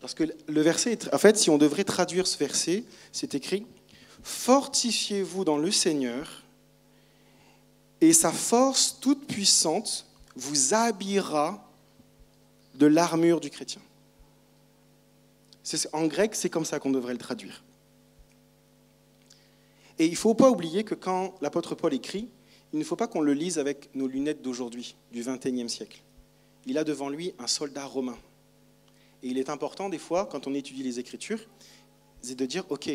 Parce que le verset, en fait, si on devrait traduire ce verset, c'est écrit Fortifiez-vous dans le Seigneur, et sa force toute puissante vous habillera de l'armure du chrétien. En grec, c'est comme ça qu'on devrait le traduire. Et il ne faut pas oublier que quand l'apôtre Paul écrit, il ne faut pas qu'on le lise avec nos lunettes d'aujourd'hui, du XXIe siècle il a devant lui un soldat romain. Et il est important des fois, quand on étudie les Écritures, c'est de dire, OK,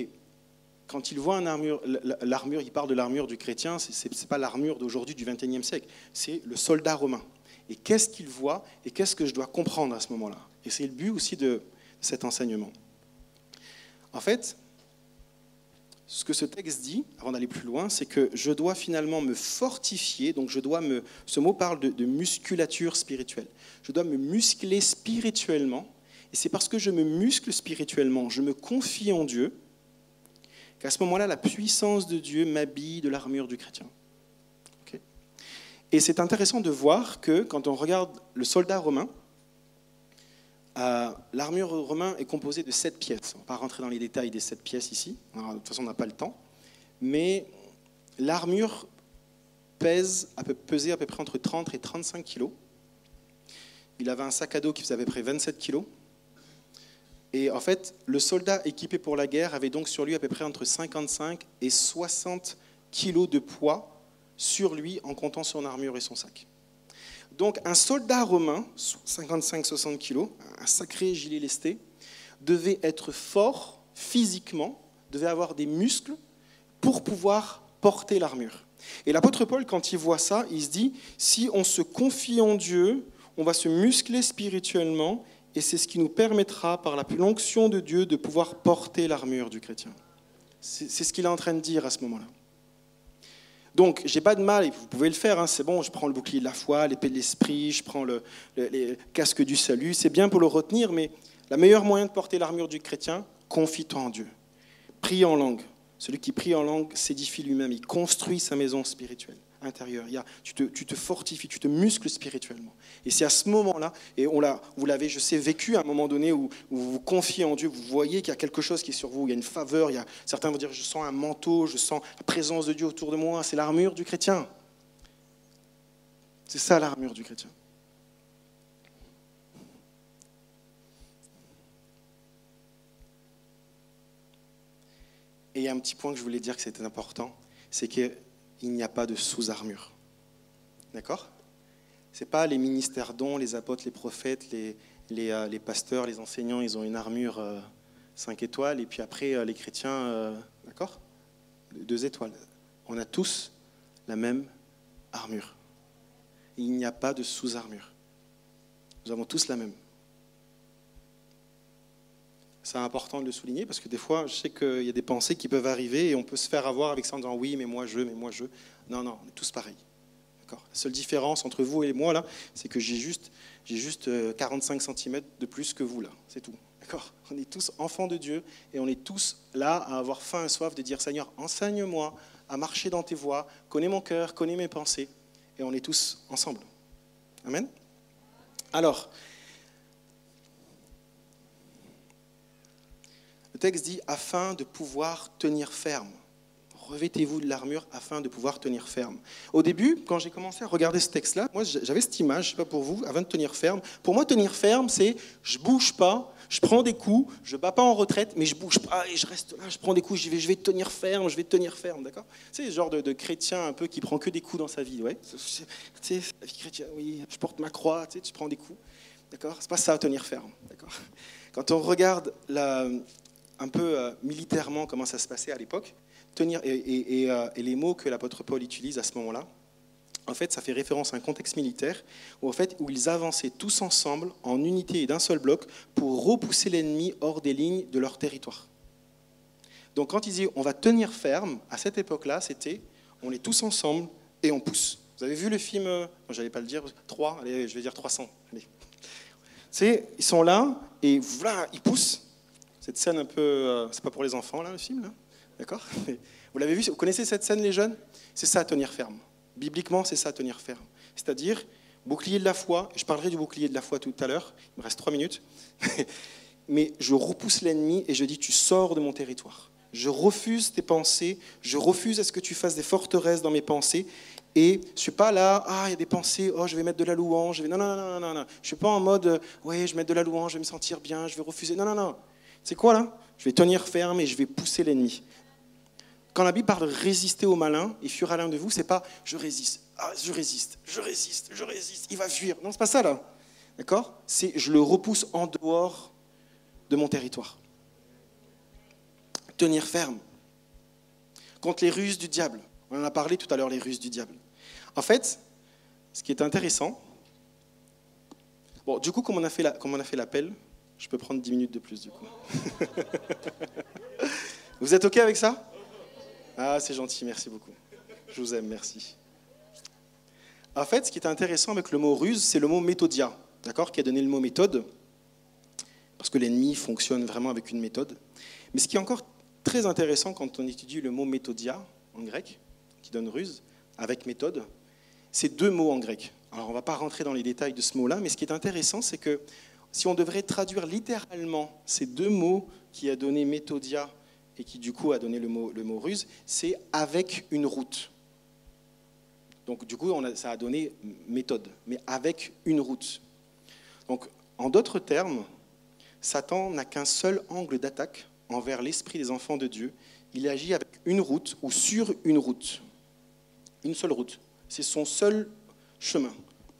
quand il voit l'armure, il parle de l'armure du chrétien, ce n'est pas l'armure d'aujourd'hui du XXIe siècle, c'est le soldat romain. Et qu'est-ce qu'il voit et qu'est-ce que je dois comprendre à ce moment-là? Et c'est le but aussi de cet enseignement. En fait, ce que ce texte dit, avant d'aller plus loin, c'est que je dois finalement me fortifier, donc je dois me... Ce mot parle de, musculature spirituelle. Je dois me muscler spirituellement, et c'est parce que je me muscle spirituellement, je me confie en Dieu, qu'à ce moment-là, la puissance de Dieu m'habille de l'armure du chrétien. et c'est intéressant de voir que quand on regarde le soldat romain, euh, l'armure romain est composée de sept pièces. On ne va pas rentrer dans les détails des sept pièces ici. de toute façon, on n'a pas le temps. Mais l'armure pèse, peut peser à peu près entre 30 et 35 kilos. Il avait un sac à dos qui faisait à peu près 27 kilos. Et en fait, le soldat équipé pour la guerre avait donc sur lui à peu près entre 55 et 60 kilos de poids sur lui en comptant son armure et son sac. Donc un soldat romain, 55-60 kilos, un sacré gilet lesté, devait être fort physiquement, devait avoir des muscles pour pouvoir porter l'armure. Et l'apôtre Paul, quand il voit ça, il se dit, si on se confie en Dieu, on va se muscler spirituellement, et c'est ce qui nous permettra, par la l'onction de Dieu, de pouvoir porter l'armure du chrétien. C'est ce qu'il est en train de dire à ce moment-là. Donc, j'ai pas de mal, et vous pouvez le faire, hein, c'est bon, je prends le bouclier de la foi, l'épée de l'esprit, je prends le, casque du salut, c'est bien pour le retenir, mais la meilleure moyen de porter l'armure du chrétien, confie-toi en Dieu. Prie en langue, Celui qui prie en langue s'édifie lui-même, il construit sa maison spirituelle intérieure. Il y a, tu, te, tu te fortifies, tu te muscles spirituellement. Et c'est à ce moment-là, et on l'a, vous l'avez, je sais, vécu à un moment donné où, vous vous confiez en Dieu, vous voyez qu'il y a quelque chose qui est sur vous, il y a une faveur, il y a, certains vont dire, je sens un manteau, je sens la présence de Dieu autour de moi, c'est l'armure du chrétien. C'est ça l'armure du chrétien. Et il y a un petit point que je voulais dire que c'était important, c'est qu'il n'y a pas de sous-armure. D'accord? Ce n'est pas les ministères dons, les apôtres, les prophètes, euh, les, pasteurs, les enseignants, ils ont une armure euh, 5 étoiles, et puis après euh, les chrétiens, euh, d'accord? 2 étoiles. On a tous la même armure. Il n'y a pas de sous-armure. Nous avons tous la même. C'est important de le souligner parce que des fois, je sais qu'il y a des pensées qui peuvent arriver et on peut se faire avoir avec ça en disant oui, mais moi je, mais moi je. Non, non, on est tous pareils. La seule différence entre vous et moi là, c'est que j'ai juste, j'ai juste 45 cm de plus que vous là. C'est tout. D'accord? On est tous enfants de Dieu et on est tous là à avoir faim et soif de dire Seigneur, enseigne-moi à marcher dans tes voies, connais mon cœur, connais mes pensées. Et on est tous ensemble. Amen? Alors, Le texte dit afin de pouvoir tenir ferme. Revêtez-vous de l'armure afin de pouvoir tenir ferme. Au début, quand j'ai commencé à regarder ce texte-là, moi j'avais cette image, je sais pas pour vous, afin de tenir ferme. Pour moi, tenir ferme, c'est je bouge pas, je prends des coups, je bats pas en retraite, mais je bouge pas et je reste là, je prends des coups, je vais, je vais tenir ferme, je vais tenir ferme, d'accord? C'est le genre de, chrétien un peu qui prend que des coups dans sa vie, ouais. La vie chrétienne, oui, je porte ma croix, tu sais, tu prends des coups, d'accord? C'est pas ça tenir ferme, d'accord? Quand on regarde la, un peu euh, militairement comment ça se passait à l'époque, tenir euh, et, les mots que l'apôtre Paul utilise à ce moment-là, en fait, ça fait référence à un contexte militaire où, en fait, où ils avançaient tous ensemble en unité et d'un seul bloc pour repousser l'ennemi hors des lignes de leur territoire. Donc, quand ils disaient on va tenir ferme, à cette époque-là, c'était on est tous ensemble et on pousse. Vous avez vu le film, euh, je n'allais pas le dire, 3, allez, je vais dire 300. Allez. Ils sont là et voilà, ils poussent cette scène un peu. Euh, c'est pas pour les enfants, là, le film, là D'accord? Vous l'avez vu Vous connaissez cette scène, les jeunes? C'est ça, tenir ferme. Bibliquement, c'est ça, tenir ferme. C'est-à-dire, bouclier de la foi, je parlerai du bouclier de la foi tout à l'heure, il me reste trois minutes, mais je repousse l'ennemi et je dis Tu sors de mon territoire. Je refuse tes pensées, je refuse à ce que tu fasses des forteresses dans mes pensées. Et je suis pas là, ah, il y a des pensées, oh, je vais mettre de la louange. Je vais... Non, non, non, non, non. Je ne suis pas en mode, oui, je vais mettre de la louange, je vais me sentir bien, je vais refuser. Non, non, non. C'est quoi là? Je vais tenir ferme et je vais pousser l'ennemi. Quand la Bible parle de résister au malin et fuir à l'un de vous, c'est pas je résiste, ah, je résiste, je résiste, je résiste, il va fuir. Non, c'est pas ça là. D'accord? C'est je le repousse en dehors de mon territoire. Tenir ferme contre les ruses du diable. On en a parlé tout à l'heure, les ruses du diable. En fait, ce qui est intéressant, bon, du coup, comme on a fait l'appel, je peux prendre 10 minutes de plus du coup. vous êtes OK avec ça? Ah, c'est gentil, merci beaucoup. Je vous aime, merci. En fait, ce qui est intéressant avec le mot ruse, c'est le mot méthodia, d'accord, qui a donné le mot méthode, parce que l'ennemi fonctionne vraiment avec une méthode. Mais ce qui est encore très intéressant quand on étudie le mot méthodia en grec, qui donne ruse, avec méthode, c'est deux mots en grec. Alors on ne va pas rentrer dans les détails de ce mot-là, mais ce qui est intéressant, c'est que si on devrait traduire littéralement ces deux mots qui a donné méthodia et qui du coup a donné le mot, le ruse, c'est avec une route. Donc du coup, ça a donné méthode, mais avec une route. Donc en d'autres termes, Satan n'a qu'un seul angle d'attaque envers l'esprit des enfants de Dieu. Il agit avec une route ou sur une route. Une seule route. C'est son seul chemin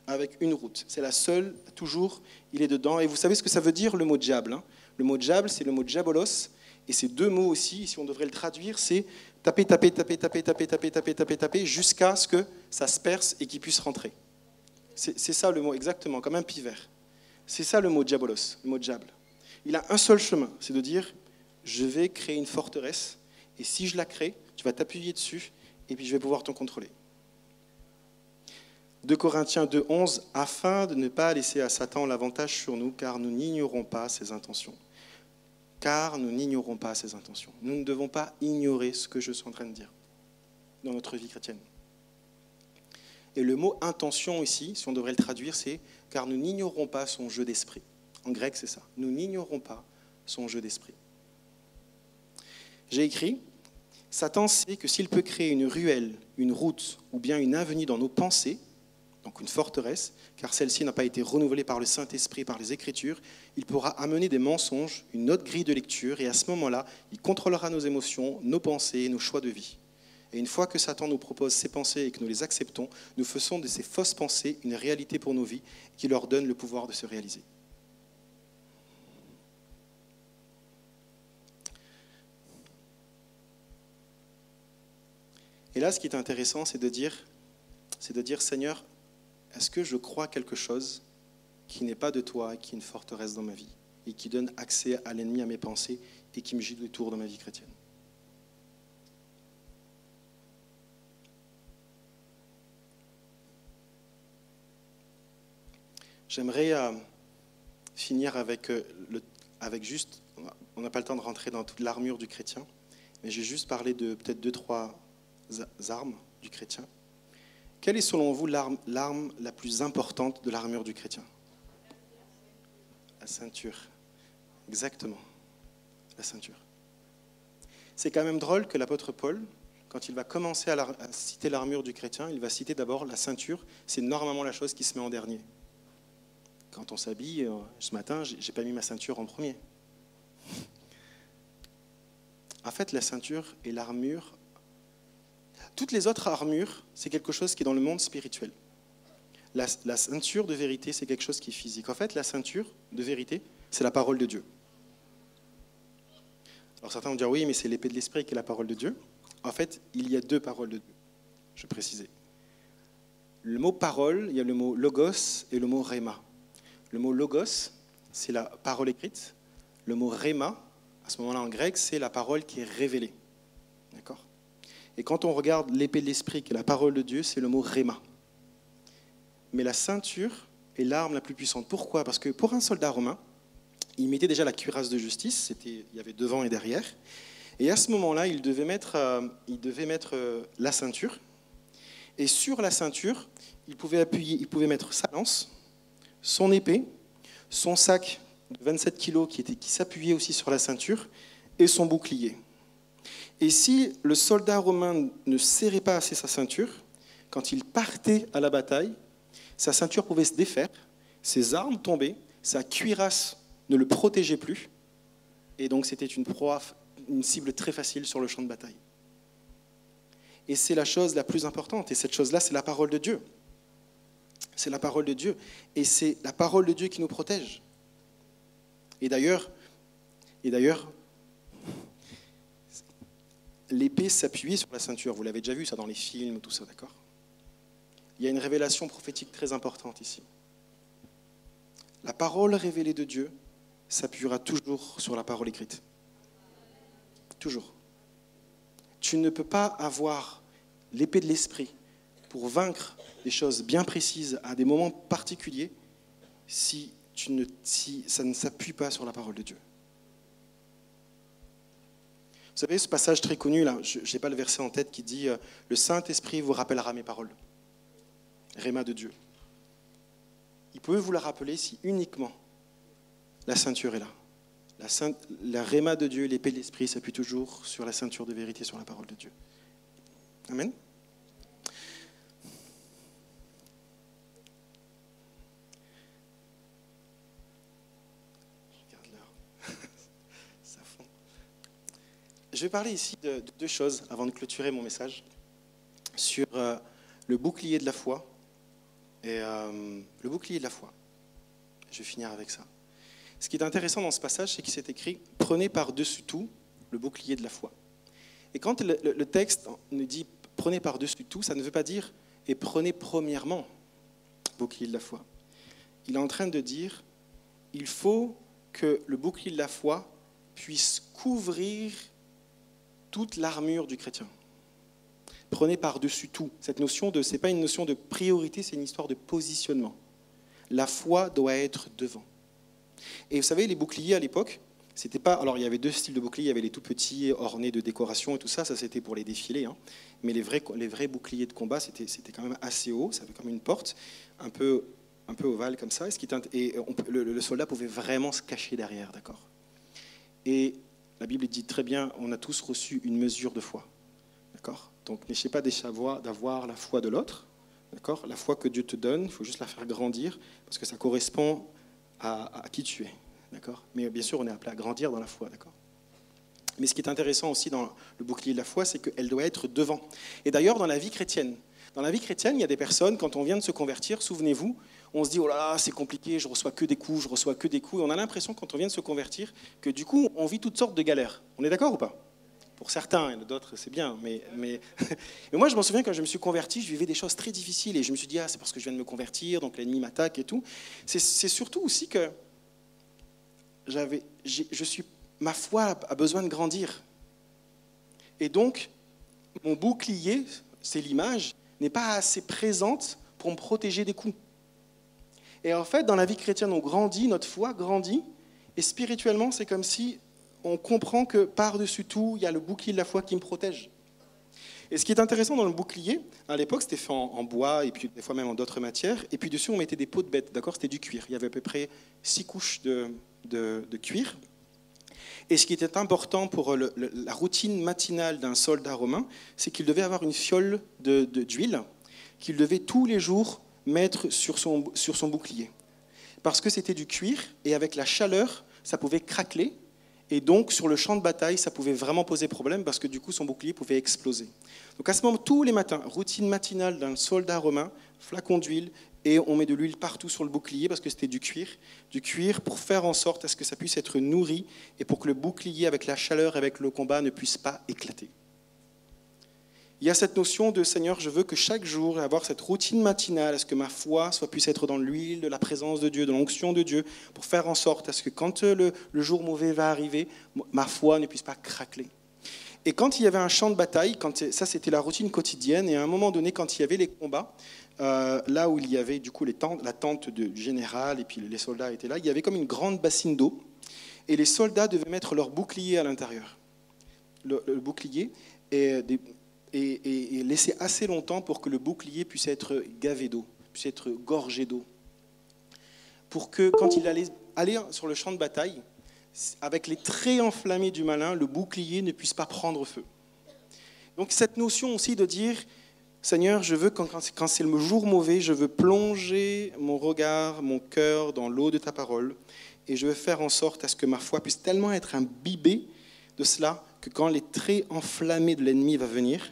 avec une route. C'est la seule, toujours, il est dedans. Et vous savez ce que ça veut dire le mot diable hein? Le mot diable, c'est le mot diabolos. Et ces deux mots aussi, si on devrait le traduire, c'est taper, taper, taper, taper, taper, taper, taper, taper, taper, jusqu'à ce que ça se perce et qu'il puisse rentrer. C'est ça le mot, exactement, comme un pivert. C'est ça le mot diabolos, le mot diable. Il a un seul chemin, c'est de dire, je vais créer une forteresse, et si je la crée, tu vas t'appuyer dessus, et puis je vais pouvoir t'en contrôler. 2 Corinthiens 2.11, afin de ne pas laisser à Satan l'avantage sur nous, car nous n'ignorons pas ses intentions. car nous n'ignorons pas ses intentions. Nous ne devons pas ignorer ce que je suis en train de dire dans notre vie chrétienne. Et le mot intention ici, si on devrait le traduire, c'est car nous n'ignorons pas son jeu d'esprit. En grec, c'est ça. Nous n'ignorons pas son jeu d'esprit. J'ai écrit, Satan sait que s'il peut créer une ruelle, une route ou bien une avenue dans nos pensées, une forteresse, car celle-ci n'a pas été renouvelée par le Saint-Esprit, par les Écritures, il pourra amener des mensonges, une autre grille de lecture, et à ce moment-là, il contrôlera nos émotions, nos pensées nos choix de vie. Et une fois que Satan nous propose ces pensées et que nous les acceptons, nous faisons de ces fausses pensées une réalité pour nos vies qui leur donne le pouvoir de se réaliser. Et là, ce qui est intéressant, c'est de dire, c'est de dire, Seigneur, est-ce que je crois quelque chose qui n'est pas de toi, qui est une forteresse dans ma vie, et qui donne accès à l'ennemi, à mes pensées, et qui me gîte le tour dans ma vie chrétienne? J'aimerais euh, finir avec, euh, avec juste, on n'a pas le temps de rentrer dans toute l'armure du chrétien, mais j'ai juste parlé de peut-être deux, trois armes du chrétien. Quelle est selon vous l'arme la plus importante de l'armure du chrétien? La ceinture. Exactement. La ceinture. C'est quand même drôle que l'apôtre Paul, quand il va commencer à, citer l'armure du chrétien, il va citer d'abord la ceinture. C'est normalement la chose qui se met en dernier. Quand on s'habille, euh, ce matin, j'ai pas mis ma ceinture en premier. En fait, la ceinture et l'armure toutes les autres armures, c'est quelque chose qui est dans le monde spirituel. La, ceinture de vérité, c'est quelque chose qui est physique. En fait, la ceinture de vérité, c'est la parole de Dieu. Alors certains vont dire oui, mais c'est l'épée de l'esprit qui est la parole de Dieu. En fait, il y a deux paroles de Dieu, je précisais. Le mot parole, il y a le mot logos et le mot rema. Le mot logos, c'est la parole écrite. Le mot rema, à ce moment-là en grec, c'est la parole qui est révélée. D'accord? Et quand on regarde l'épée de l'esprit, qui est la parole de Dieu, c'est le mot réma. Mais la ceinture est l'arme la plus puissante. Pourquoi? Parce que pour un soldat romain, il mettait déjà la cuirasse de justice, il y avait devant et derrière. Et à ce moment-là, il devait mettre, euh, euh, la ceinture. Et sur la ceinture, il pouvait, mettre sa lance, son épée, son sac de 27 kg qui, qui s'appuyait aussi sur la ceinture, et son bouclier. Et si le soldat romain ne serrait pas assez sa ceinture, quand il partait à la bataille, sa ceinture pouvait se défaire, ses armes tombaient, sa cuirasse ne le protégeait plus, et donc c'était une proie, une cible très facile sur le champ de bataille. Et c'est la chose la plus importante, et cette chose-là, c'est la parole de Dieu. C'est la parole de Dieu, et c'est la parole de Dieu qui nous protège. Et d'ailleurs, et d'ailleurs, l'épée s'appuyait sur la ceinture. Vous l'avez déjà vu ça dans les films, tout ça, d'accord? Il y a une révélation prophétique très importante ici. La parole révélée de Dieu s'appuiera toujours sur la parole écrite. Toujours. Tu ne peux pas avoir l'épée de l'esprit pour vaincre des choses bien précises à des moments particuliers si, si ça ne s'appuie pas sur la parole de Dieu. Vous savez, ce passage très connu, là, je n'ai pas le verset en tête qui dit euh, Le Saint-Esprit vous rappellera mes paroles. Réma de Dieu. Il peut vous la rappeler si uniquement la ceinture est là. La, la réma de Dieu, l'épée de l'Esprit s'appuie toujours sur la ceinture de vérité, sur la parole de Dieu. Amen. Je vais parler ici de, deux choses avant de clôturer mon message sur euh, le bouclier de la foi et euh, le bouclier de la foi. Je vais finir avec ça. Ce qui est intéressant dans ce passage, c'est qu'il s'est écrit Prenez par-dessus tout le bouclier de la foi. Et quand le, le texte nous dit Prenez par-dessus tout, ça ne veut pas dire et prenez premièrement le bouclier de la foi. Il est en train de dire il faut que le bouclier de la foi puisse couvrir toute l'armure du chrétien. Prenez par-dessus tout. Cette notion de, c'est pas une notion de priorité, c'est une histoire de positionnement. La foi doit être devant. Et vous savez, les boucliers à l'époque, c'était pas. Alors, il y avait deux styles de boucliers. Il y avait les tout petits, ornés de décoration et tout ça. Ça, c'était pour les défilés. hein. Mais les vrais, les vrais boucliers de combat, c'était c'était quand même assez haut. Ça avait comme une porte, un peu, un peu ovale comme ça. Et, ce qui et on le, le soldat pouvait vraiment se cacher derrière, d'accord Et la Bible dit très bien on a tous reçu une mesure de foi. D'accord? Donc, n'essayez pas d'avoir la foi de l'autre. D'accord? La foi que Dieu te donne, il faut juste la faire grandir parce que ça correspond à, à qui tu es. D'accord? Mais bien sûr, on est appelé à grandir dans la foi. D'accord? Mais ce qui est intéressant aussi dans le bouclier de la foi, c'est qu'elle doit être devant. Et d'ailleurs, dans la vie chrétienne, dans la vie chrétienne, il y a des personnes, quand on vient de se convertir, souvenez-vous, on se dit, oh là là, c'est compliqué, je reçois que des coups, je reçois que des coups. Et on a l'impression, quand on vient de se convertir, que du coup, on vit toutes sortes de galères. On est d'accord ou pas? Pour certains, et d'autres, c'est bien. Mais, mais... moi, je m'en souviens, quand je me suis converti, je vivais des choses très difficiles. Et je me suis dit, ah, c'est parce que je viens de me convertir, donc l'ennemi m'attaque et tout. C'est surtout aussi que j'avais, je suis, ma foi a besoin de grandir. Et donc, mon bouclier, c'est l'image, n'est pas assez présente pour me protéger des coups. Et en fait, dans la vie chrétienne, on grandit, notre foi grandit, et spirituellement, c'est comme si on comprend que par-dessus tout, il y a le bouclier de la foi qui me protège. Et ce qui est intéressant dans le bouclier, à l'époque, c'était fait en, bois et puis des fois même en d'autres matières. Et puis dessus, on mettait des peaux de bêtes, d'accord? C'était du cuir. Il y avait à peu près six couches de- de cuir. Et ce qui était important pour le- la routine matinale d'un soldat romain, c'est qu'il devait avoir une fiole de- de- d'huile qu'il devait tous les jours mettre sur son, sur son bouclier. Parce que c'était du cuir et avec la chaleur, ça pouvait craqueler. Et donc, sur le champ de bataille, ça pouvait vraiment poser problème parce que du coup, son bouclier pouvait exploser. Donc, à ce moment, tous les matins, routine matinale d'un soldat romain, flacon d'huile, et on met de l'huile partout sur le bouclier parce que c'était du cuir. Du cuir pour faire en sorte à ce que ça puisse être nourri et pour que le bouclier, avec la chaleur, avec le combat, ne puisse pas éclater. Il y a cette notion de Seigneur, je veux que chaque jour, avoir cette routine matinale, à ce que ma foi soit, puisse être dans l'huile de la présence de Dieu, de l'onction de Dieu, pour faire en sorte à ce que quand le, le jour mauvais va arriver, ma foi ne puisse pas craqueler. Et quand il y avait un champ de bataille, quand, ça c'était la routine quotidienne, et à un moment donné, quand il y avait les combats, euh, là où il y avait du coup la tente du général et puis les soldats étaient là, il y avait comme une grande bassine d'eau, et les soldats devaient mettre leur bouclier à l'intérieur. Le, bouclier et laisser assez longtemps pour que le bouclier puisse être gavé d'eau, puisse être gorgé d'eau. Pour que quand il allait aller sur le champ de bataille, avec les traits enflammés du malin, le bouclier ne puisse pas prendre feu. Donc cette notion aussi de dire, Seigneur, je veux, quand, c'est le jour mauvais, je veux plonger mon regard, mon cœur dans l'eau de ta parole, et je veux faire en sorte à ce que ma foi puisse tellement être imbibée de cela que quand les traits enflammés de l'ennemi va venir,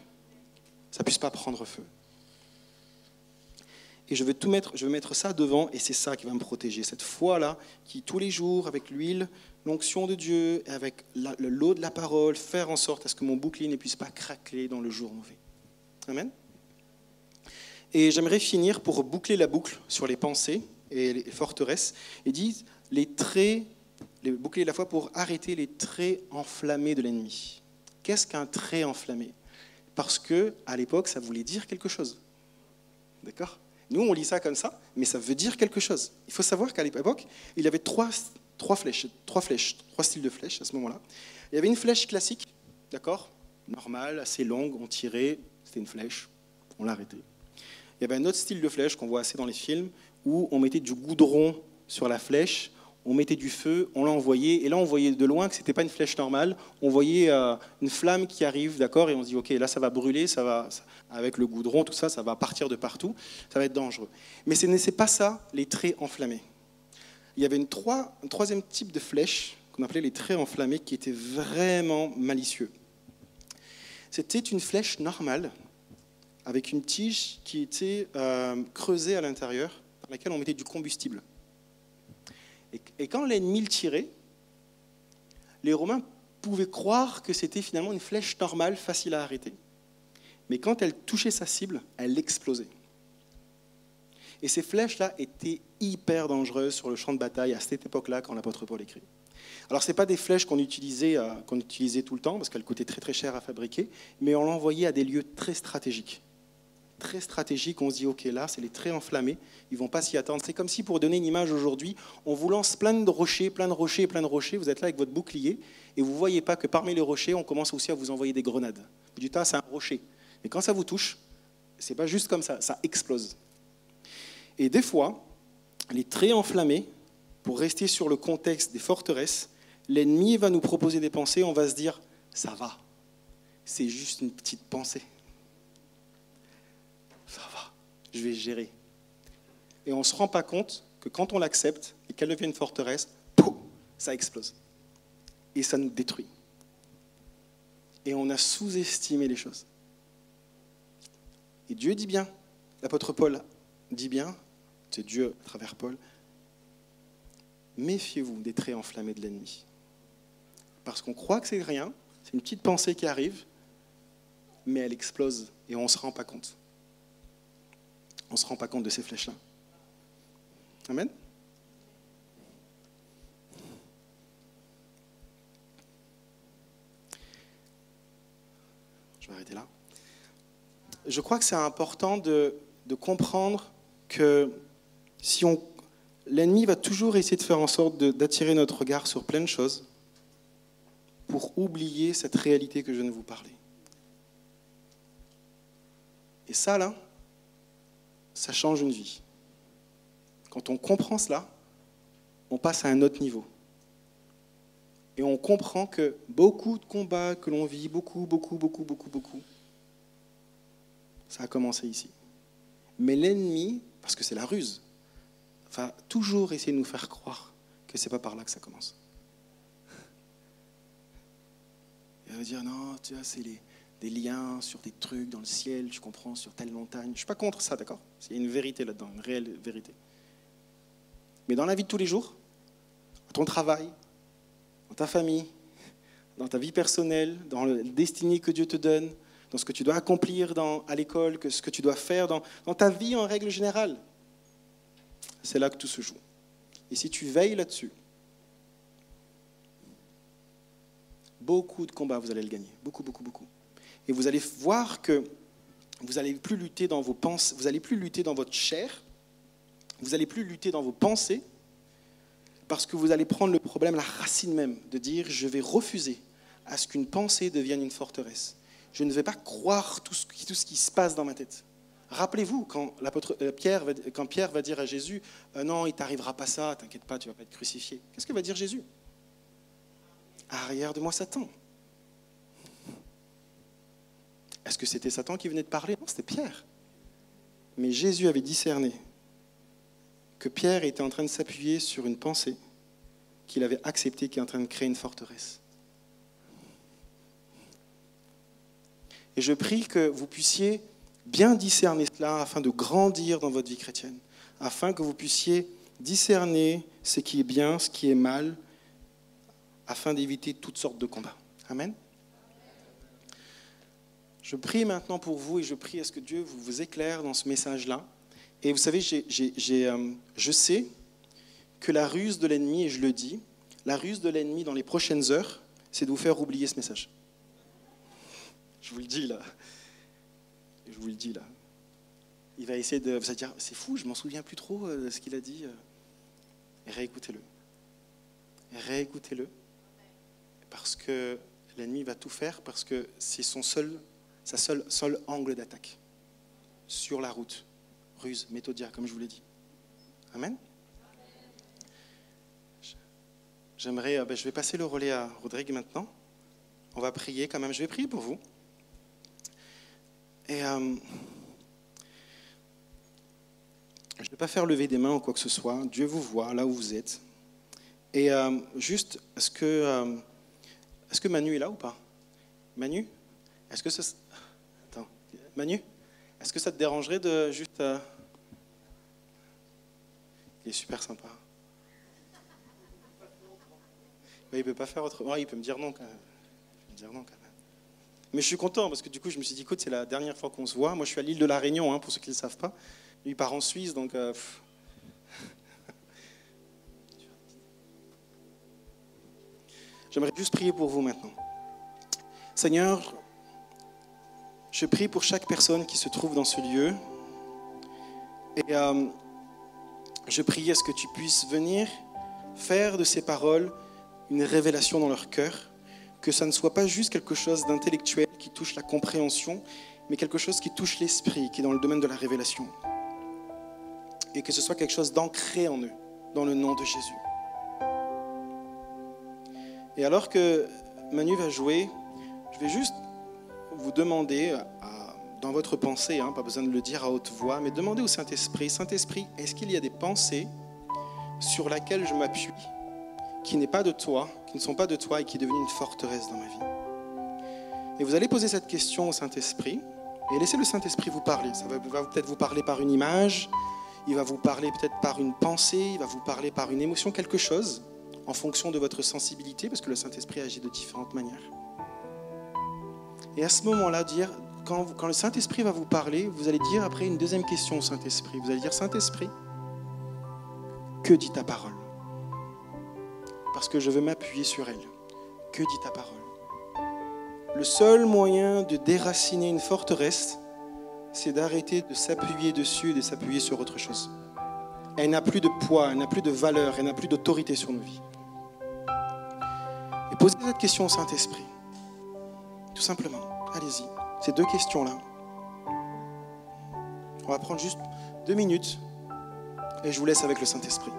ça puisse pas prendre feu. Et je veux tout mettre, je veux mettre ça devant, et c'est ça qui va me protéger. Cette foi-là, qui tous les jours, avec l'huile, l'onction de Dieu, et avec la- le lot de la parole, faire en sorte à ce que mon bouclier ne puisse pas craquer dans le jour mauvais. Amen. Et j'aimerais finir pour boucler la boucle sur les pensées et les forteresses, et disent les traits, les boucler la foi pour arrêter les traits enflammés de l'ennemi. Qu'est-ce qu'un trait enflammé? Parce que à l'époque, ça voulait dire quelque chose. D'accord? Nous, on lit ça comme ça, mais ça veut dire quelque chose. Il faut savoir qu'à l'époque, il y avait trois, flèches, trois flèches, trois styles de flèches à ce moment-là. Il y avait une flèche classique, d'accord? Normale, assez longue, on tirait, c'était une flèche, on l'arrêtait. Il y avait un autre style de flèche qu'on voit assez dans les films, où on mettait du goudron sur la flèche, on mettait du feu, on l'envoyait, et là on voyait de loin que ce n'était pas une flèche normale, on voyait euh, une flamme qui arrive, d'accord, et on se dit, ok, là ça va brûler, ça va, avec le goudron, tout ça, ça va partir de partout, ça va être dangereux. Mais ce n'est pas ça, les traits enflammés. Il y avait un troisième type de flèche, qu'on appelait les traits enflammés, qui était vraiment malicieux. C'était une flèche normale, avec une tige qui était euh, creusée à l'intérieur, dans laquelle on mettait du combustible. Et, quand l'ennemi le tirait, les Romains pouvaient croire que c'était finalement une flèche normale, facile à arrêter. Mais quand elle touchait sa cible, elle explosait. Et ces flèches-là étaient hyper dangereuses sur le champ de bataille à cette époque-là, quand l'apôtre Paul écrit. Alors, ce pas des flèches qu'on utilisait, euh, qu'on utilisait tout le temps, parce qu'elles coûtaient très très cher à fabriquer, mais on l'envoyait à des lieux très stratégiques très stratégique. On se dit, OK, là, c'est les traits enflammés. Ils vont pas s'y attendre. C'est comme si, pour donner une image aujourd'hui, on vous lance plein de rochers, plein de rochers, plein de rochers. Vous êtes là avec votre bouclier et vous voyez pas que parmi les rochers, on commence aussi à vous envoyer des grenades. Du temps, c'est un rocher. Et quand ça vous touche, c'est pas juste comme ça, ça explose. Et des fois, les traits enflammés, pour rester sur le contexte des forteresses, l'ennemi va nous proposer des pensées, on va se dire, ça va, c'est juste une petite pensée. Ça va, je vais gérer. Et on ne se rend pas compte que quand on l'accepte et qu'elle devient une forteresse, ça explose. Et ça nous détruit. Et on a sous-estimé les choses. Et Dieu dit bien, l'apôtre Paul dit bien, c'est Dieu à travers Paul, méfiez-vous des traits enflammés de l'ennemi. Parce qu'on croit que c'est rien, c'est une petite pensée qui arrive, mais elle explose et on ne se rend pas compte. On ne se rend pas compte de ces flèches-là. Amen Je vais arrêter là. Je crois que c'est important de, de, comprendre que si on, l'ennemi va toujours essayer de faire en sorte d'attirer notre regard sur plein de choses pour oublier cette réalité que je viens de vous parler. Et ça, là, ça change une vie. Quand on comprend cela, on passe à un autre niveau. Et on comprend que beaucoup de combats que l'on vit, beaucoup, beaucoup, beaucoup, beaucoup, beaucoup, ça a commencé ici. Mais l'ennemi, parce que c'est la ruse, va toujours essayer de nous faire croire que c'est pas par là que ça commence. Il va dire non, tu vois, c'est des liens sur des trucs dans le ciel, tu comprends, sur telle montagne. Je ne suis pas contre ça, d'accord? Il y a une vérité là-dedans, une réelle vérité. Mais dans la vie de tous les jours, dans ton travail, dans ta famille, dans ta vie personnelle, dans le destinée que Dieu te donne, dans ce que tu dois accomplir à l'école, que ce que tu dois faire dans, dans ta vie en règle générale, c'est là que tout se joue. Et si tu veilles là-dessus, beaucoup de combats, vous allez le gagner. Beaucoup, beaucoup, beaucoup. Et vous allez voir que vous n'allez plus lutter dans vos pensées, vous n'allez plus lutter dans votre chair, vous n'allez plus lutter dans vos pensées, parce que vous allez prendre le problème, la racine même, de dire je vais refuser à ce qu'une pensée devienne une forteresse. Je ne vais pas croire tout ce, tout ce qui se passe dans ma tête. Rappelez-vous quand, euh, Pierre, quand Pierre va dire à Jésus euh, Non, il t'arrivera pas ça, t'inquiète pas, tu vas pas être crucifié. Qu'est-ce que va dire Jésus? Arrière de moi, Satan. Est-ce que c'était Satan qui venait de parler? Non, c'était Pierre. Mais Jésus avait discerné que Pierre était en train de s'appuyer sur une pensée qu'il avait acceptée, qui est en train de créer une forteresse. Et je prie que vous puissiez bien discerner cela afin de grandir dans votre vie chrétienne, afin que vous puissiez discerner ce qui est bien, ce qui est mal, afin d'éviter toutes sortes de combats. Amen. Je prie maintenant pour vous et je prie à ce que Dieu vous éclaire dans ce message-là. Et vous savez, euh, je sais que la ruse de l'ennemi, et je le dis, la ruse de l'ennemi dans les prochaines heures, c'est de vous faire oublier ce message. Je vous le dis là. Je vous le dis là. Il va essayer de vous dire, c'est fou, je m'en souviens plus trop euh, de ce qu'il a dit. Et réécoutez-le. Réécoutez-le. Parce que l'ennemi va tout faire, parce que c'est son seul, sa seule, seul angle d'attaque sur la route. Ruse, méthodia, comme je vous l'ai dit. Amen. J'aimerais, euh, ben, je vais passer le relais à Rodrigue maintenant. On va prier quand même. Je vais prier pour vous. Et euh, je ne vais pas faire lever des mains ou quoi que ce soit. Dieu vous voit là où vous êtes. Et euh, juste, est-ce que, est-ce que Manu est là ou pas? Manu? Est-ce que ça... Manu Est-ce que ça te dérangerait de juste... Il est super sympa. il ne peut pas faire autrement. il peut me dire non quand même. Il peut me dire non quand même. Mais je suis content parce que du coup, je me suis dit, écoute, c'est la dernière fois qu'on se voit. Moi, je suis à l'île de la Réunion, hein, pour ceux qui ne le savent pas. Lui, il part en Suisse, donc. Euh, J'aimerais juste prier pour vous maintenant. Seigneur, je prie pour chaque personne qui se trouve dans ce lieu. Et euh, je prie à ce que tu puisses venir faire de ces paroles une révélation dans leur cœur, que ça ne soit pas juste quelque chose d'intellectuel qui touche la compréhension, mais quelque chose qui touche l'esprit, qui est dans le domaine de la révélation. Et que ce soit quelque chose d'ancré en eux, dans le nom de Jésus. Et alors que Manu va jouer, je vais juste vous demander, dans votre pensée, hein, pas besoin de le dire à haute voix, mais demandez au Saint-Esprit, Saint-Esprit, est-ce qu'il y a des pensées sur lesquelles je m'appuie, qui n'est pas de toi, qui ne sont pas de toi et qui est devenue une forteresse dans ma vie? Et vous allez poser cette question au Saint-Esprit et laissez le Saint-Esprit vous parler. Ça va peut-être vous parler par une image, il va vous parler peut-être par une pensée, il va vous parler par une émotion, quelque chose en fonction de votre sensibilité, parce que le Saint-Esprit agit de différentes manières. Et à ce moment-là, dire, quand, quand le Saint-Esprit va vous parler, vous allez dire après une deuxième question au Saint-Esprit. Vous allez dire, Saint-Esprit, que dit ta parole? Parce que je veux m'appuyer sur elle. Que dit ta parole? Le seul moyen de déraciner une forteresse, c'est d'arrêter de s'appuyer dessus et de s'appuyer sur autre chose. Elle n'a plus de poids, elle n'a plus de valeur, elle n'a plus d'autorité sur nos vies. Et posez cette question au Saint-Esprit. Tout simplement. Allez-y. Ces deux questions-là. On va prendre juste deux minutes et je vous laisse avec le Saint-Esprit.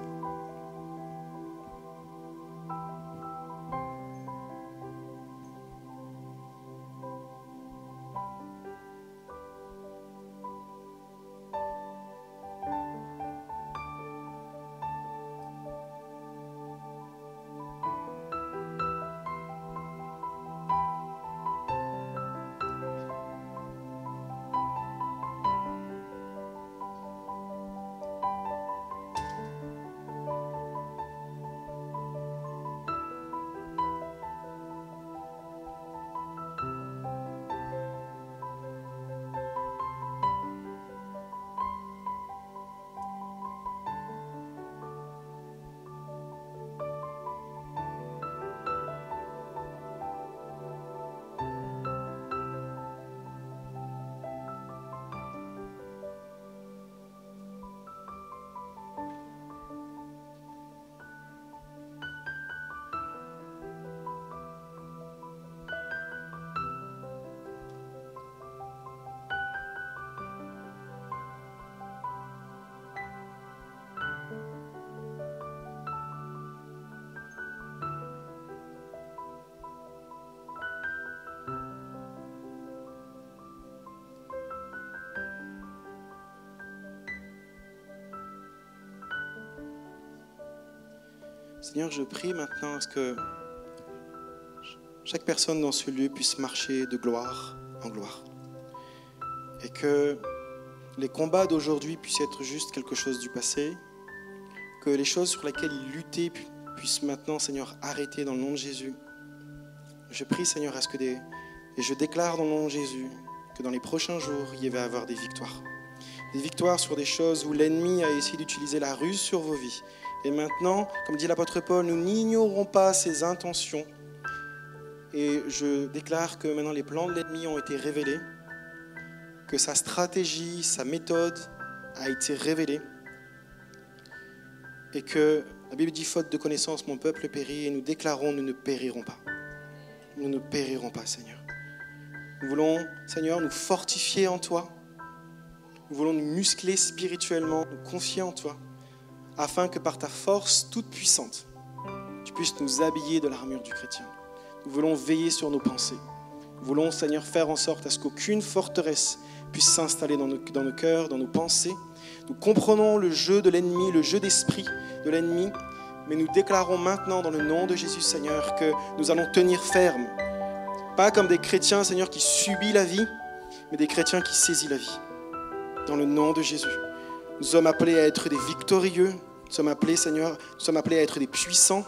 Seigneur, je prie maintenant à ce que chaque personne dans ce lieu puisse marcher de gloire en gloire. Et que les combats d'aujourd'hui puissent être juste quelque chose du passé. Que les choses sur lesquelles il luttait puissent maintenant, Seigneur, arrêter dans le nom de Jésus. Je prie, Seigneur, à ce que des... Et je déclare dans le nom de Jésus que dans les prochains jours, il va y avoir des victoires. Des victoires sur des choses où l'ennemi a essayé d'utiliser la ruse sur vos vies et maintenant, comme dit l'apôtre Paul, nous n'ignorons pas ses intentions. Et je déclare que maintenant les plans de l'ennemi ont été révélés, que sa stratégie, sa méthode a été révélée, et que la Bible dit, faute de connaissance, mon peuple périt, et nous déclarons, nous ne périrons pas. Nous ne périrons pas, Seigneur. Nous voulons, Seigneur, nous fortifier en toi. Nous voulons nous muscler spirituellement, nous confier en toi afin que par ta force toute puissante, tu puisses nous habiller de l'armure du chrétien. Nous voulons veiller sur nos pensées. Nous voulons, Seigneur, faire en sorte à ce qu'aucune forteresse puisse s'installer dans nos, dans nos cœurs, dans nos pensées. Nous comprenons le jeu de l'ennemi, le jeu d'esprit de l'ennemi, mais nous déclarons maintenant dans le nom de Jésus, Seigneur, que nous allons tenir ferme. Pas comme des chrétiens, Seigneur, qui subissent la vie, mais des chrétiens qui saisissent la vie. Dans le nom de Jésus. Nous sommes appelés à être des victorieux, nous sommes appelés, Seigneur, nous sommes appelés à être des puissants.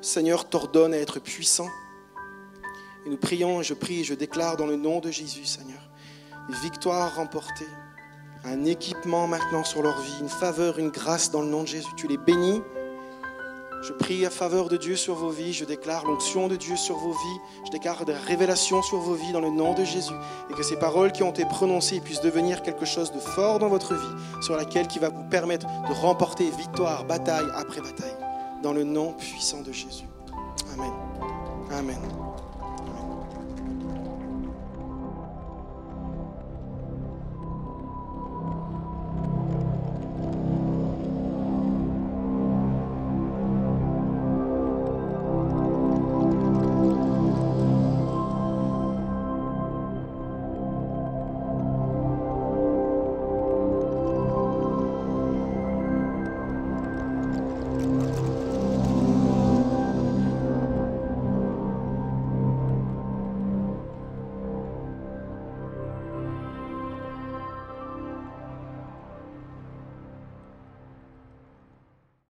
Seigneur, t'ordonne à être puissant. Et nous prions, je prie, je déclare dans le nom de Jésus, Seigneur, des victoires remportées, un équipement maintenant sur leur vie, une faveur, une grâce dans le nom de Jésus. Tu les bénis. Je prie à faveur de Dieu sur vos vies. Je déclare l'onction de Dieu sur vos vies. Je déclare des révélations sur vos vies dans le nom de Jésus. Et que ces paroles qui ont été prononcées puissent devenir quelque chose de fort dans votre vie, sur laquelle qui va vous permettre de remporter victoire, bataille après bataille. Dans le nom puissant de Jésus. Amen. Amen.